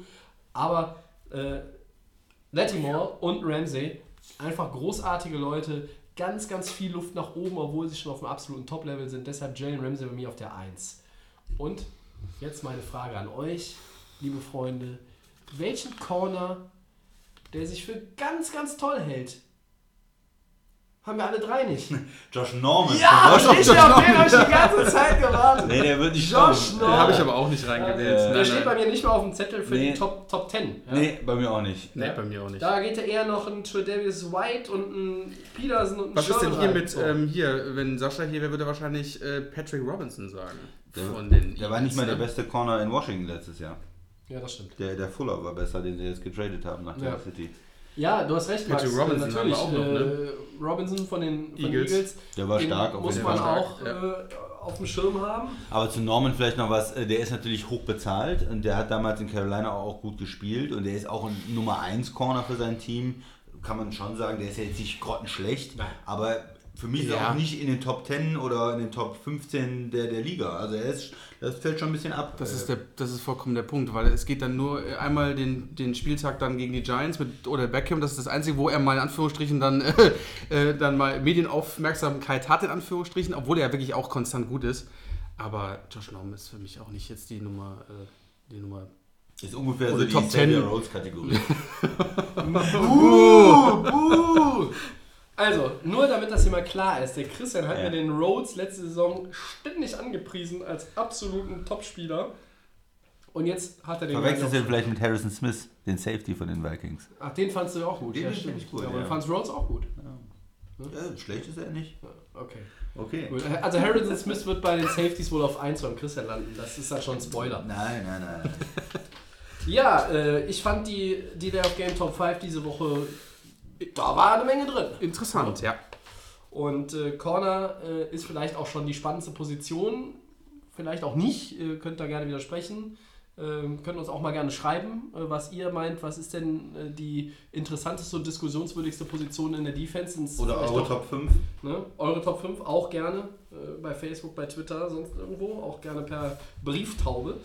aber äh, Lattimore und Ramsey, einfach großartige Leute, ganz, ganz viel Luft nach oben, obwohl sie schon auf dem absoluten Top-Level sind. Deshalb Jalen Ramsey bei mir auf der 1. Und jetzt meine Frage an euch, liebe Freunde. Welchen Corner, der sich für ganz, ganz toll hält, haben wir alle drei nicht? *laughs* Josh Norman. Ja, Josh ich auf den habe ich die ganze *laughs* Zeit gewartet. Nee, der wird nicht Josh kommen. Den habe ich aber auch nicht reingewählt. Der Nein, steht bei mir nicht mal auf dem Zettel für Nee. die Top, Top 10. Ja? Nee, bei mir auch nicht. Nee, bei mir auch nicht. Da geht ja eher noch ein Tredavious White und ein Peterson und ein Was ist denn hier rein. mit, ähm, hier, wenn Sascha hier wäre, würde er wahrscheinlich äh, Patrick Robinson sagen. Der, Von den der war nicht mal der beste Corner in Washington letztes Jahr. Ja, das stimmt. Der, der Fuller war besser, den sie jetzt getradet haben nach Ja. der City. Ja, du hast recht, Max. Patrick Äh, Robinson Natürlich, haben wir auch noch, ne? äh, Robinson von den, von den Eagles. Eagles. Der war den stark, muss man Fall. auch stark, äh, auf dem Schirm haben. Aber zu Norman vielleicht noch was, äh, der ist natürlich hoch bezahlt und der hat damals in Carolina auch gut gespielt und der ist auch ein Nummer 1 Corner für sein Team. Kann man schon sagen, der ist ja jetzt nicht grottenschlecht, Nein. aber für mich ist er Ja. auch nicht in den Top 10 oder in den Top 15 der, der Liga. Also er ist, das fällt schon ein bisschen ab. Das Äh, ist, der, das ist vollkommen der Punkt, weil es geht dann nur äh, einmal den, den Spieltag dann gegen die Giants mit oder Beckham, das ist das Einzige, wo er mal in Anführungsstrichen dann, *laughs* äh, dann mal Medienaufmerksamkeit hat, in Anführungsstrichen, obwohl er ja wirklich auch konstant gut ist. Aber Josh Norman ist für mich auch nicht jetzt die Nummer, äh, die Nummer. ist ungefähr Oder so die Top Xavier 10. Rhodes Kategorie. *laughs* Also, nur damit das hier mal klar ist, der Christian hat Ja. mir den Rhodes letzte Saison ständig angepriesen als absoluten Topspieler. Und jetzt hat er den. Verwechselst du vielleicht mit Harrison Smith, den Safety von den Vikings? Ach, den fandst du auch gut. Den ja, stimmt. ich gut, ja, aber ja. du fandst Rhodes auch gut. Ja, schlecht ist er nicht. Okay. Okay. Gut. Also Harrison Smith wird bei den Safeties wohl auf 1 beim Christian landen. Das ist dann schon ein Spoiler. Nein, nein, nein. Ja, äh, ich fand die, die Day of Game Top 5 diese Woche, da war eine Menge drin. Interessant, ja. Und äh, Corner äh, ist vielleicht auch schon die spannendste Position. Vielleicht auch nicht. Ihr könnt da gerne widersprechen. Ähm, könnt uns auch mal gerne schreiben, äh, was ihr meint. Was ist denn äh, die interessanteste und diskussionswürdigste Position in der Defense? Ins- Oder eure auch, Top 5? Ne? Eure Top 5 auch gerne äh, bei Facebook, bei Twitter, sonst irgendwo. Auch gerne per Brieftaube.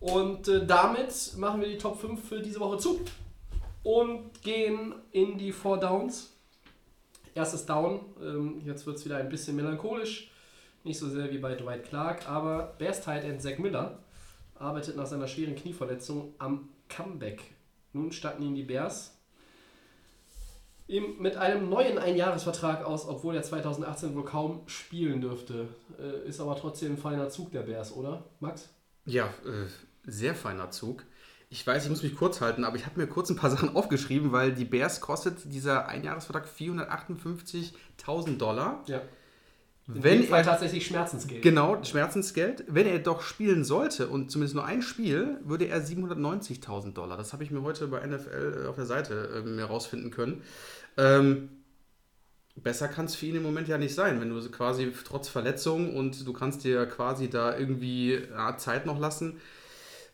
Und äh, damit machen wir die Top 5 für diese Woche zu und gehen in die Four Downs. Erstes Down, ähm, jetzt wird es wieder ein bisschen melancholisch, nicht so sehr wie bei Dwight Clark, aber Bears Tight End Zach Miller arbeitet nach seiner schweren Knieverletzung am Comeback. Nun statten ihn die Bears mit einem neuen Einjahresvertrag aus, obwohl er 2018 wohl kaum spielen dürfte. Äh, ist aber trotzdem ein feiner Zug der Bears, oder, Max? Ja, äh, sehr feiner Zug. Ich weiß, ich muss mich kurz halten, aber ich habe mir kurz ein paar *laughs* Sachen aufgeschrieben, weil die Bears kostet dieser Einjahresvertrag 458.000 Dollar. Ja. In Wenn er tatsächlich Schmerzensgeld. Genau, Schmerzensgeld. Wenn er doch spielen sollte und zumindest nur ein Spiel, würde er 790.000 Dollar. Das habe ich mir heute bei NFL auf der Seite ähm, herausfinden können. Ähm, besser kann es für ihn im Moment ja nicht sein, wenn du quasi trotz Verletzung und du kannst dir quasi da irgendwie Zeit noch lassen.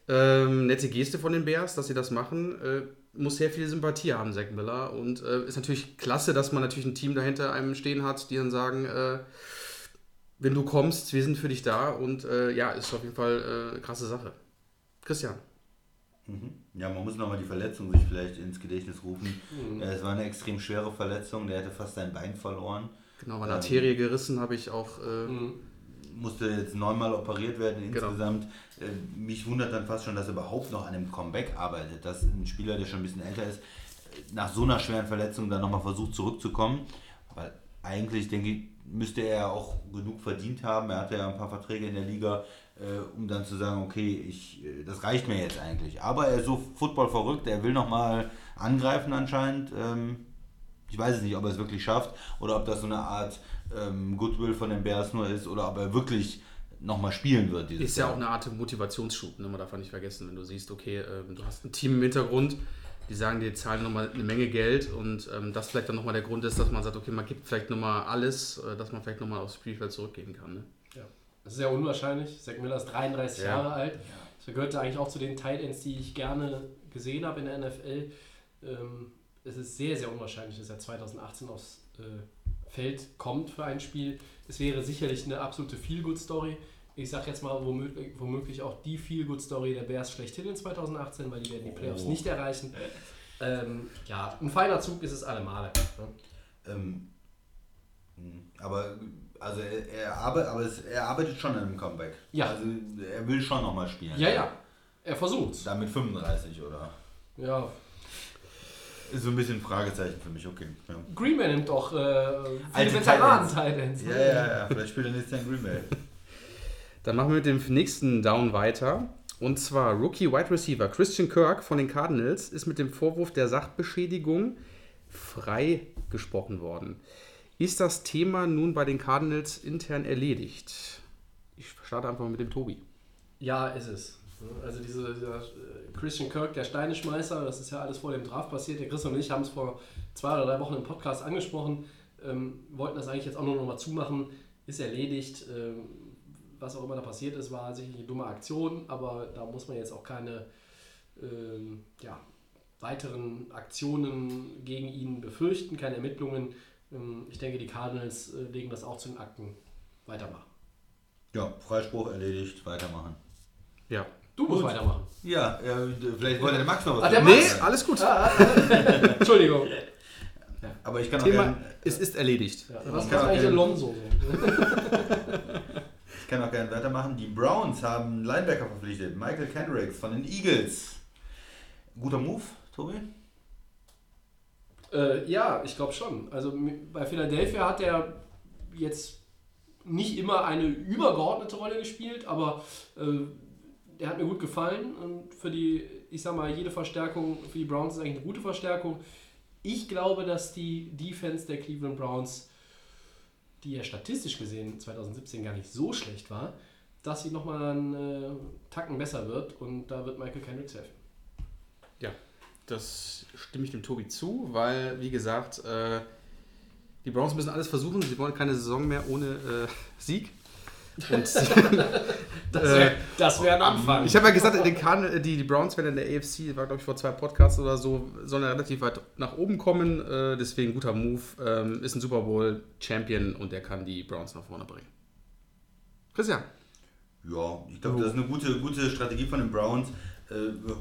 Ähm, nette Geste von den Bears, dass sie das machen. Äh, muss sehr viel Sympathie haben, Zack Miller. Und äh, ist natürlich klasse, dass man natürlich ein Team dahinter einem stehen hat, die dann sagen, äh, wenn du kommst, wir sind für dich da. Und äh, ja, ist auf jeden Fall äh, eine krasse Sache. Christian. Ja, man muss nochmal die Verletzung sich vielleicht ins Gedächtnis rufen. Äh, Es war eine extrem schwere Verletzung, der hätte fast sein Bein verloren. Genau, eine Ähm, Arterie gerissen, habe ich auch. Äh, Musste jetzt neunmal operiert werden Genau. insgesamt. Äh, Mich wundert dann fast schon, dass er überhaupt noch an einem Comeback arbeitet. Dass ein Spieler, der schon ein bisschen älter ist, äh, nach so einer schweren Verletzung dann nochmal versucht zurückzukommen. Weil eigentlich, denke ich, müsste er auch genug verdient haben. Er hatte ja ein paar Verträge in der Liga, äh, um dann zu sagen, okay, ich, äh, das reicht mir jetzt eigentlich. Aber er ist so Football verrückt, er will nochmal angreifen anscheinend. Ähm, ich weiß es nicht, ob er es wirklich schafft oder ob das so eine Art ähm, Goodwill von den Bears nur ist oder ob er wirklich nochmal spielen wird dieses Ist ja Jahr. auch eine Art Motivationsschub, ne? man darf nicht vergessen, wenn du siehst, okay, ähm, du hast ein Team im Hintergrund, die sagen dir, zahlen nochmal eine Menge Geld und ähm, das vielleicht dann nochmal der Grund ist, dass man sagt, okay, man gibt vielleicht nochmal alles, äh, dass man vielleicht nochmal aufs Spielfeld zurückgehen kann. Ne? Ja. Das ist sehr unwahrscheinlich. Zack Miller ist 33 Ja. Jahre alt. Das gehörte eigentlich auch zu den Tight Ends, die ich gerne gesehen habe in der NFL. Ähm, es ist sehr, sehr unwahrscheinlich, dass er 2018 aufs äh, Feld kommt für ein Spiel. Es wäre sicherlich eine absolute Feel-Good-Story. Ich sage jetzt mal womöglich, womöglich auch die Feel-Good-Story der Bears schlechthin in 2018, weil die werden die Playoffs Oh. nicht erreichen. *laughs* Ähm, ja, ein feiner Zug ist es allemal. Ne? Ähm, aber also er, er, arbeitet, aber es, er arbeitet schon an einem Comeback. Ja. Also er will schon nochmal spielen. Ja, ja, er versucht's. Da mit 35 oder? Ja, Ist so ein bisschen ein Fragezeichen für mich, okay. Ja, Green Bay nimmt doch äh, viele Alte veteranen Tight Tight Ends. ja, ja, ja. vielleicht spielt er nächstes Jahr in Green Bay. Dann machen wir mit dem nächsten Down weiter. Und zwar Rookie Wide Receiver Christian Kirk von den Cardinals ist mit dem Vorwurf der Sachbeschädigung freigesprochen worden. Ist das Thema nun bei den Cardinals intern erledigt? Ich starte einfach mit dem Tobi. Ja, ist es. Also diese, dieser äh, Christian Kirk, der Steineschmeißer, das ist ja alles vor dem Draft passiert. Der Chris und ich haben es vor zwei oder drei Wochen im Podcast angesprochen, ähm, wollten das eigentlich jetzt auch nur noch mal zumachen, ist erledigt. Ähm, was auch immer da passiert ist, war sicherlich eine dumme Aktion, aber da muss man jetzt auch keine ähm, ja, weiteren Aktionen gegen ihn befürchten, keine Ermittlungen. Ähm, ich denke, die Cardinals äh, legen das auch zu den Akten. Weitermachen. Ja, Freispruch erledigt, weitermachen. Ja. Du musst Gut. weitermachen. Ja, äh, vielleicht wollte der Max noch was Ah, der sagen. Nee, Max. alles gut. *laughs* Entschuldigung. Aber ich kann auch Thema, gerne es ist erledigt. Ja, was auch eigentlich Alonso? *laughs* Ich kann auch gerne weitermachen. Die Browns haben Linebacker verpflichtet. Michael Kendricks von den Eagles. Guter Move, Tobi? Äh, ja, ich glaube schon. Also bei Philadelphia hat er jetzt nicht immer eine übergeordnete Rolle gespielt, aber äh, der hat mir gut gefallen. Und für die, ich sag mal, jede Verstärkung für die Browns ist eigentlich eine gute Verstärkung. Ich glaube, dass die Defense der Cleveland Browns, die ja statistisch gesehen 2017 gar nicht so schlecht war, dass sie nochmal einen äh, Tacken besser wird und da wird Michael Kendricks helfen. Ja, das stimme ich dem Tobi zu, weil, wie gesagt, äh, die Browns müssen alles versuchen. Sie wollen keine Saison mehr ohne äh, Sieg. Und *laughs* *laughs* Das wäre wär ein Anfang. ich habe ja gesagt, die, Cardinal- die, die Browns werden in der AFC, war glaube ich vor zwei Podcasts oder so, sollen ja relativ weit nach oben kommen. Äh, deswegen guter Move. Ähm, ist ein Super Bowl Champion und der kann die Browns nach vorne bringen. Christian. Ja, ich glaube, das ist eine gute, gute Strategie von den Browns. Äh,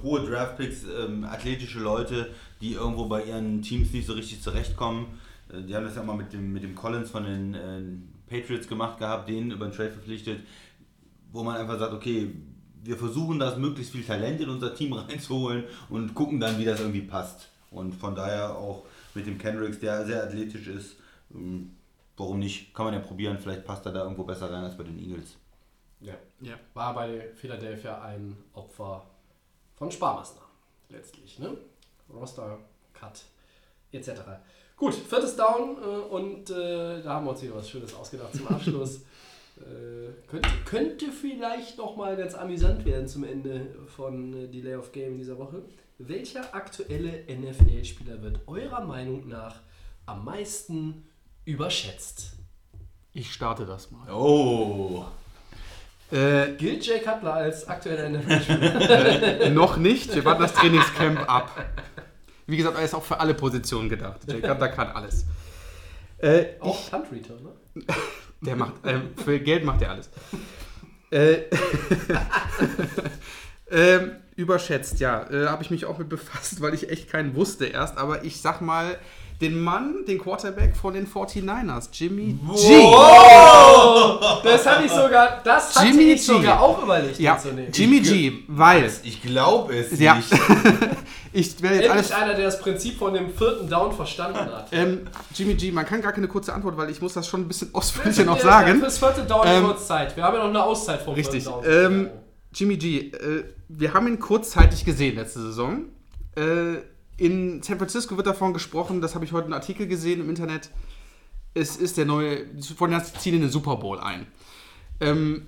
hohe Draftpicks, ähm, athletische Leute, die irgendwo bei ihren Teams nicht so richtig zurechtkommen. Äh, die haben das ja mal mit dem, mit dem Collins von den äh, Patriots gemacht gehabt, den über den Trade verpflichtet, wo man einfach sagt, okay, wir versuchen das möglichst viel Talent in unser Team *laughs* reinzuholen und gucken dann, wie das irgendwie passt. Und von daher auch mit dem Kendricks, der sehr athletisch ist, ähm, warum nicht? Kann man ja probieren, vielleicht passt er da irgendwo besser rein als bei den Eagles. Ja. Ja. War bei Philadelphia ein Opfer von Sparmaßnahmen letztlich. Ne? Roster, Cut, etc. Gut, viertes Down äh, und äh, da haben wir uns wieder was Schönes ausgedacht zum Abschluss. *laughs* äh, könnte, könnte vielleicht nochmal ganz amüsant werden zum Ende von äh, Delay of Game in dieser Woche. Welcher aktuelle NFL-Spieler wird eurer Meinung nach am meisten überschätzt? Ich starte das mal. Oh! Äh, Gilt Jay Cutler als aktueller NFL-Spieler? noch nicht. Wir warten das Trainingscamp ab. Wie gesagt, er ist auch für alle Positionen gedacht. Jacob, da kann alles. Äh, Auch Punt Return, ne? *laughs* Der macht, ähm, für Geld macht er alles. Äh, *laughs* ähm, überschätzt, ja. Äh, Habe ich mich auch mit befasst, weil ich echt keinen wusste erst. Aber ich sag mal, den Mann, den Quarterback von den 49ers, Jimmy G. Das hatte ich sogar, das hatte Jimmy ich G. sogar auch überlegt Ja, mitzunehmen. Jimmy G, weil Ich glaube es Ja. nicht. *laughs* ich werde jetzt alles Endlich einer, der das Prinzip von dem vierten Down verstanden hat. Ähm, Jimmy G, man kann gar keine kurze Antwort, weil ich muss das schon ein bisschen *laughs* ausführlicher noch sagen. Fürs vierte Down Ähm, kurz Zeit. Wir haben ja noch eine Auszeit vom Richtig. vierten Down. Ähm, Jimmy G, äh, wir haben ihn kurzzeitig gesehen letzte Saison. Äh, in San Francisco wird davon gesprochen, das habe ich heute einen Artikel gesehen im Internet. Es ist der neue, von der ziehen in den Super Bowl ein. Ähm,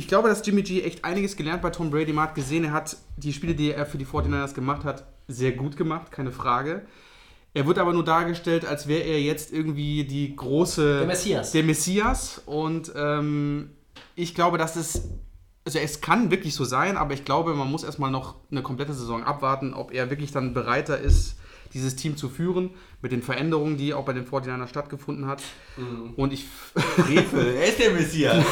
ich glaube, dass Jimmy G echt einiges gelernt bei Tom Brady. Man hat gesehen, er hat die Spiele, die er für die 49ers gemacht hat, sehr gut gemacht, keine Frage. Er wird aber nur dargestellt, als wäre er jetzt irgendwie die große. Der Messias. Der Messias. Und ähm, ich glaube, dass es. Also es kann wirklich so sein, aber ich glaube, man muss erstmal noch eine komplette Saison abwarten, ob er wirklich dann bereiter ist, dieses Team zu führen, mit den Veränderungen, die auch bei den 49ers stattgefunden hat. Und ich Frevel, er ist der Messias.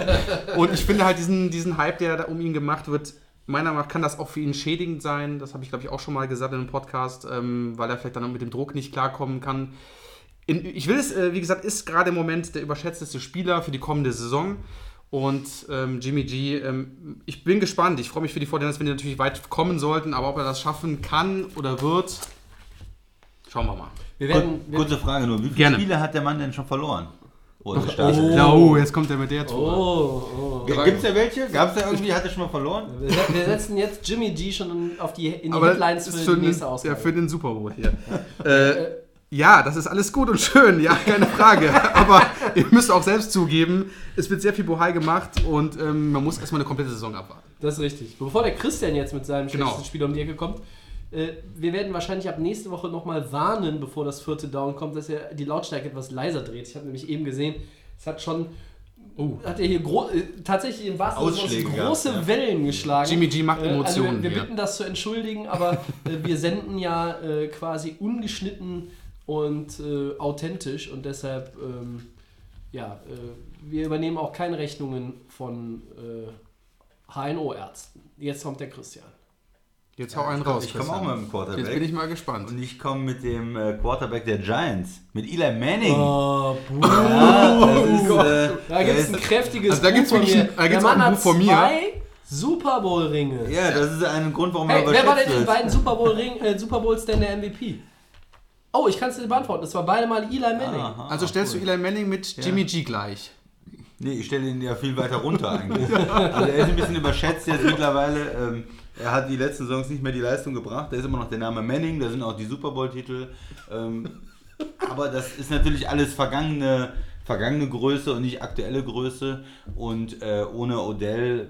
*laughs* und ich finde halt diesen, diesen Hype, der da um ihn gemacht wird, meiner Meinung nach kann das auch für ihn schädigend sein. Das habe ich, glaube ich, auch schon mal gesagt in einem Podcast, ähm, weil er vielleicht dann auch mit dem Druck nicht klarkommen kann. In, ich will es, äh, wie gesagt, ist gerade im Moment der überschätzteste Spieler für die kommende Saison. Und ähm, Jimmy G, ähm, ich bin gespannt. Ich freue mich für die 49ers, wenn die natürlich weit kommen sollten, aber ob er das schaffen kann oder wird, schauen wir mal. wir werden, wir, Kurze Frage nur, wie viele Gerne. Spiele hat der Mann denn schon verloren? Oder gestartet? Oh, jetzt kommt er mit der Tour. oh, oh. Gibt es da welche? Gab es da irgendwie, hat er schon mal verloren? Wir, se- wir setzen jetzt Jimmy G schon auf die, in die Aber Headlines für, ist die für, nächste den, Ausgabe. ja, für den Super Bowl hier. *laughs* Äh, ja, das ist alles gut und schön, ja, keine Frage. *laughs* Aber ihr müsst auch selbst zugeben, es wird sehr viel Bohai gemacht und ähm, man muss erstmal eine komplette Saison abwarten. Das ist richtig. Bevor der Christian jetzt mit seinem Genau. schlechtesten Spiel um die Ecke kommt, äh, wir werden wahrscheinlich ab nächste Woche nochmal warnen, bevor das vierte Down kommt, dass er die Lautstärke etwas leiser dreht. Ich habe nämlich eben gesehen, es hat schon. Hat er hier äh, tatsächlich im wahrsten Sinne große ja. Wellen geschlagen. Jimmy G macht Äh, Emotionen Also wir, wir bitten das zu entschuldigen, aber äh, wir senden ja äh, quasi ungeschnitten und äh, authentisch und deshalb, ähm, ja, äh, wir übernehmen auch keine Rechnungen von äh, HNO-Ärzten. Jetzt kommt der Christian. Jetzt hau einen raus. Ich komme auch mit dem Quarterback. Jetzt bin ich mal gespannt. Und ich komme mit dem äh, Quarterback der Giants, mit Eli Manning. Oh, Ja, das ist, äh, Da gibt es ein kräftiges Also da Buch gibt's von wirklich mir. ein- da gibt's der Mann auch ein hat Buch von mir. zwei Super Bowl-Ringe. Ja, das ist ein Grund, warum Hey, er wer war denn in den beiden Super, Bowl -Ring, äh, Super Bowls denn der MVP? Oh, ich kann es dir beantworten. Das war beide Mal Eli Manning. Aha, Also stellst cool. du Eli Manning mit Jimmy G gleich. Nee, ich stelle ihn ja viel weiter runter eigentlich. Also er ist ein bisschen überschätzt jetzt mittlerweile. Ähm, er hat die letzten Saisons nicht mehr die Leistung gebracht. Da ist immer noch der Name Manning, da sind auch die Super Bowl-Titel. Ähm, *laughs* aber das ist natürlich alles vergangene, vergangene Größe und nicht aktuelle Größe. Und äh, ohne Odell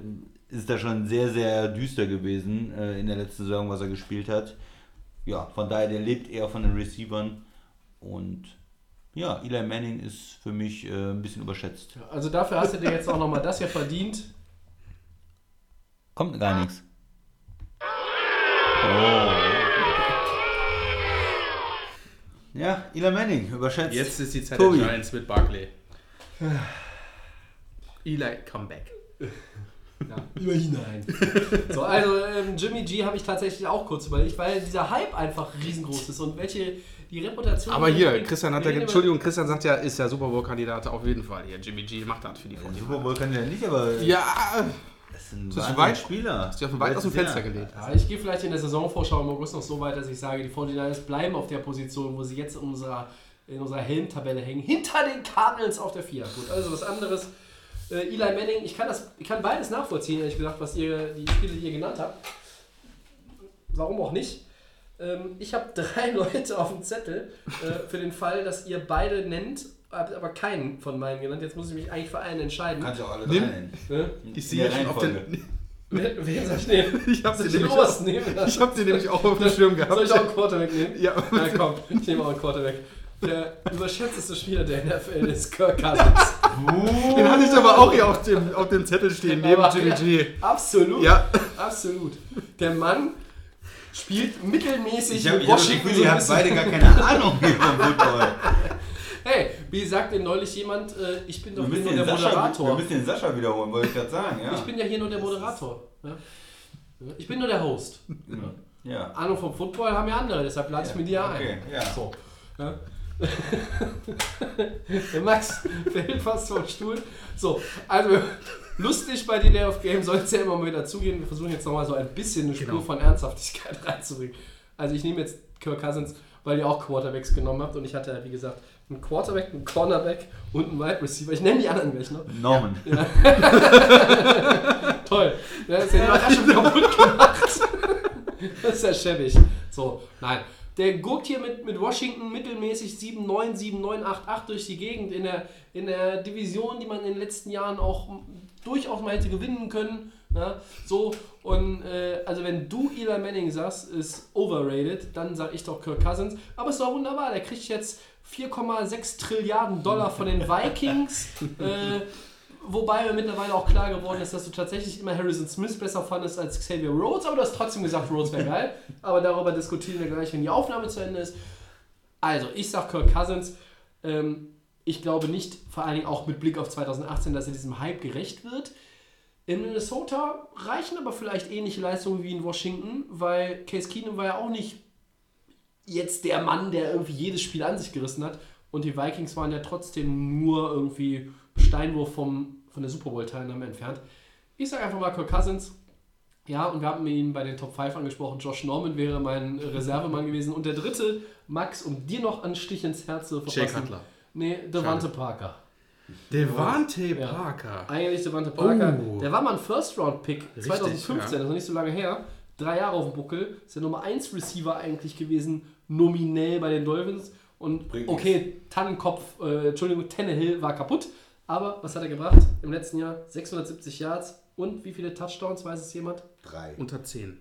ist da schon sehr, sehr düster gewesen äh, in der letzten Saison, was er gespielt hat. Ja, von daher, der lebt eher von den Receivern. Und ja, Eli Manning ist für mich äh, ein bisschen überschätzt. Also dafür hast du dir jetzt auch nochmal das hier verdient. Kommt gar nichts. Oh. Ja, Eli Manning, überschätzt. Jetzt ist die Zeit Tobi. der Giants mit Barkley. Eli, come back. Ja, immer hinein. So, also ähm, Jimmy G habe ich tatsächlich auch kurz überlegt, weil dieser Hype einfach riesengroß ist und welche die Reputation. Aber die hier, Christian hat ja, Entschuldigung, Christian sagt ja, ist ja Super Bowl-Kandidat auf jeden Fall. Hier, Jimmy G macht das für die 49 Super Bowl kann der nicht, aber Ja, ist ein Ist das Wahnsinns- weit? Spieler. ist ja weit aus dem Fenster gelegt. Ja, ich gehe vielleicht in der Saisonvorschau im August noch so weit, dass ich sage, die 49ers bleiben auf der Position, wo sie jetzt in unserer, in unserer Helmtabelle hängen, hinter den Cardinals auf der 4. Gut, also was anderes. Äh, Eli Manning, ich kann, das, ich kann beides nachvollziehen, ehrlich gesagt, was ihr, die Spiele, die ihr genannt habt. Warum auch nicht? Ähm, ich habe *laughs* drei Leute auf dem Zettel äh, für den Fall, dass ihr beide nennt, habt aber keinen von meinen genannt. Jetzt muss ich mich eigentlich für einen entscheiden. Kannst du auch alle drei nennen. Ne? Ich sehe schon auf den. Wen wen soll ich nehmen? *laughs* Ich habe Soll sie, ich den nämlich obersten auch- nehmen? ich hab sie nämlich auch auf dem Schirm gehabt. Soll ich auch einen Quarterback nehmen? Ja, Na komm, ich nehme auch einen Quarterback. Der überschätzteste Spieler der NFL ist Kirk Cousins. den hatte ich aber auch hier auf dem, auf dem Zettel stehen, neben Aber- Jimmy G. Absolut. Ja, Absolut. Der Mann spielt mittelmäßig Ich habe mit hab das Washington Gefühl, ihr habt beide gar keine Ahnung hier vom Football. Hey, wie sagt denn neulich jemand, äh, ich bin doch Wir hier nur den der Sascha, wir Moderator. müssen den Sascha wiederholen, wollte ich gerade sagen. Ja. Ich bin ja hier nur der Moderator. Ja? Ich bin nur der Host. ja. Ahnung vom Football haben ja andere, deshalb lade ich mir die ein. Okay, ja. So. Ja. *laughs* Der Max fällt fast vom Stuhl. So, also lustig bei Delay of Game soll es ja immer mal wieder zugehen. Wir versuchen jetzt nochmal so ein bisschen eine Spur Genau. von Ernsthaftigkeit *laughs* reinzubringen. Also ich nehme jetzt Kirk Cousins, weil ihr auch Quarterbacks genommen habt und ich hatte, wie gesagt, einen Quarterback, einen Cornerback und einen Wide Receiver. Ich nenne die anderen gleich noch. Norman. *laughs* Toll. Ja, das ist ja Überraschung kaputt gemacht. *laughs* Das ist ja schäbig. So, nein. Der guckt hier mit, mit Washington mittelmäßig 7-9, 7-9, 8-8 durch die Gegend in der, in der Division, die man in den letzten Jahren auch durchaus mal hätte gewinnen können. Ja, so, und äh, also wenn du Eli Manning sagst, ist overrated, dann sage ich doch Kirk Cousins. Aber es war wunderbar, der kriegt jetzt 4,6 Trilliarden Dollar von den Vikings. *laughs* äh, Wobei mir mittlerweile auch klar geworden ist, dass du tatsächlich immer Harrison Smith besser fandest als Xavier Rhodes, aber du hast trotzdem gesagt, Rhodes wäre geil. Aber darüber diskutieren wir gleich, wenn die Aufnahme zu Ende ist. Also, ich sag Kirk Cousins. Ähm, ich glaube nicht, vor allen Dingen auch mit Blick auf 2018, dass er diesem Hype gerecht wird. In Minnesota reichen aber vielleicht ähnliche Leistungen wie in Washington, weil Case Keenum war ja auch nicht jetzt der Mann, der irgendwie jedes Spiel an sich gerissen hat. Und die Vikings waren ja trotzdem nur irgendwie Steinwurf vom, von der Super Bowl-Teilnahme entfernt. Ich sage einfach mal Kirk Cousins. Ja, und wir haben ihn bei den Top 5 angesprochen. Josh Norman wäre mein Reservemann gewesen. Und der dritte, Max, um dir noch einen Stich ins Herz zu Jay verpassen. Cutler. Nee, Devante Parker. Devante Ja. Parker. Eigentlich Devante Parker. Oh. Der war mal ein First-Round-Pick Richtig, 2015, ja. das ist noch nicht so lange her. Drei Jahre auf dem Buckel. Ist der Nummer 1 Receiver eigentlich gewesen, nominell bei den Dolphins. Und Bringt okay, Tannenkopf, äh, Entschuldigung, Tannehill war kaputt. Aber was hat er gebracht im letzten Jahr? 670 Yards und wie viele Touchdowns, weiß es jemand? Drei. Unter 10.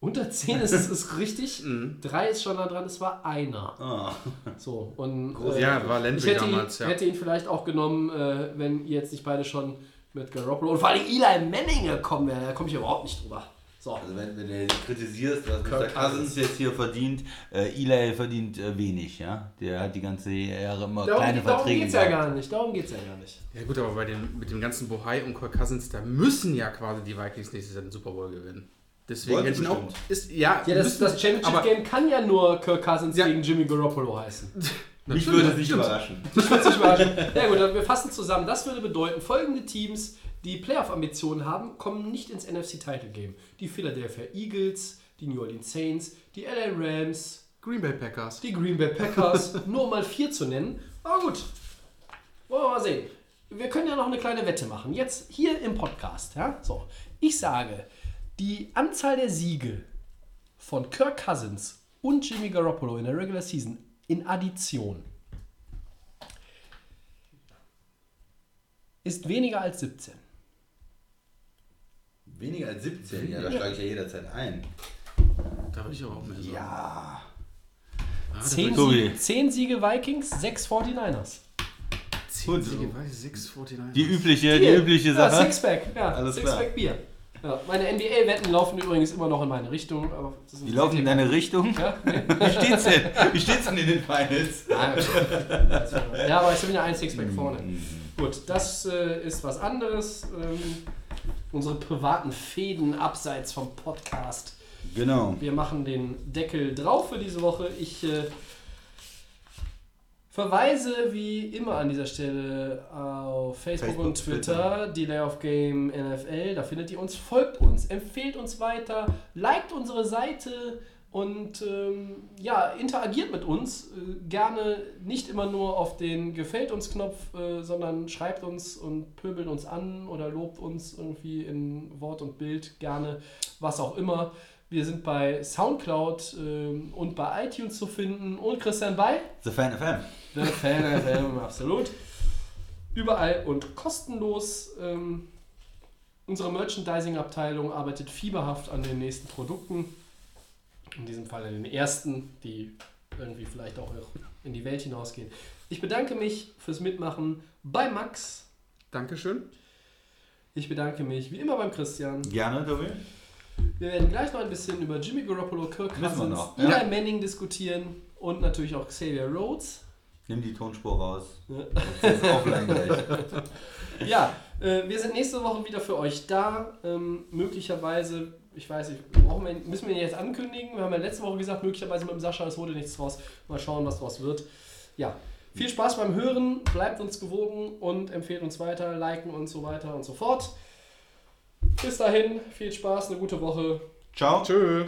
Unter 10 ist es ist richtig. *laughs* Mhm. Drei ist schon da dran, es war einer. Ah. *laughs* So, und äh, Ja, war ich Landry hätte, damals, ihn, ja. hätte ihn vielleicht auch genommen, äh, wenn ihr jetzt nicht beide schon mit Garoppolo und vor allem Eli Manning gekommen wäre. Da komme ich überhaupt nicht drüber. So. Also wenn, wenn du kritisierst, was Mr. Kirk Cousins Cousins. jetzt hier verdient, äh, Eli verdient äh, wenig, ja. Der hat die ganze Jahre immer Darum, kleine darum Verträge geht es ja gehabt. gar nicht. Darum geht es ja gar nicht. Ja gut, aber bei dem, mit dem ganzen Bohai und Kirk Cousins, da müssen ja quasi die Vikings nächstes Jahr den Super Bowl gewinnen. Deswegen hätte ich auch. bestimmt. Ist, ja, Ja, das, müssen- das Championship aber- Game kann ja nur Kirk Cousins Ja. gegen Jimmy Garoppolo heißen. *laughs* Mich würde es nicht überraschen. Ich würde sich überraschen. Ja gut, dann wir fassen zusammen. Das würde bedeuten, folgende Teams, die Playoff-Ambitionen haben, kommen nicht ins NFC-Title-Game. Die Philadelphia Eagles, die New Orleans Saints, die LA Rams, Green Bay Packers. die Green Bay Packers, *laughs* nur um mal vier zu nennen. Aber gut, wollen wir mal sehen. Wir können ja noch eine kleine Wette machen. Jetzt hier im Podcast. Ja? So, ich sage, die Anzahl der Siege von Kirk Cousins und Jimmy Garoppolo in der Regular Season in Addition ist weniger als 17. Weniger als 17, ja, da schlage ich ja jederzeit ein. Da würde ich aber auch mehr sagen. Ja. Ah, da Zehn, würde Siege, Tobi. zehn Siege Vikings, 6 49ers. ich- zehn Siege, weiß ich, 649. Die übliche, die übliche Ja, Sache. Sixpack. Ja, Alles Sixpack Bier. Ja, meine NBA-Wetten laufen übrigens immer noch in meine Richtung. Aber das ist Die laufen in deine Richtung. Ja, nee. *laughs* Wie steht's denn? Wie steht's denn in den Finals? ja, aber ich bin ja ein Sixpack vorne. Mhm. Gut, das äh, ist was anderes. Ähm, unsere privaten Fäden abseits vom Podcast. Genau. Wir machen den Deckel drauf für diese Woche. Ich äh, verweise wie immer an dieser Stelle auf Facebook, Facebook, und Twitter, Delay of Game NFL. Da findet ihr uns, folgt uns, empfehlt uns weiter, liked unsere Seite und ähm, ja, interagiert mit uns. Äh, gerne nicht immer nur auf den Gefällt uns Knopf, äh, sondern schreibt uns und pöbelt uns an oder lobt uns irgendwie in Wort und Bild gerne, was auch immer. Wir sind bei Soundcloud ähm, und bei iTunes zu finden und Christian bei The Fan FM. The Fan FM, *laughs* absolut. Überall und kostenlos. Ähm, unsere Merchandising-Abteilung arbeitet fieberhaft an den nächsten Produkten. In diesem Fall an den ersten, die irgendwie vielleicht auch in die Welt hinausgehen. Ich bedanke mich fürs Mitmachen bei Max. Dankeschön. Ich bedanke mich wie immer beim Christian. Gerne, Tobi. Wir werden gleich noch ein bisschen über Jimmy Garoppolo, Kirk Cousins, Eli ja. Manning diskutieren und natürlich auch Xavier Rhodes. Nimm die Tonspur raus. Ja, *laughs* äh, wir sind nächste Woche wieder für euch da. Ähm, möglicherweise, ich weiß nicht, brauchen wir, müssen wir ihn jetzt ankündigen? Wir haben ja letzte Woche gesagt, möglicherweise mit dem Sascha, es wurde nichts draus. Mal schauen, was draus wird. Ja, viel Spaß beim Hören, bleibt uns gewogen und empfehlt uns weiter, liken und so weiter und so fort. Bis dahin, viel Spaß, eine gute Woche. Ciao. Tschö.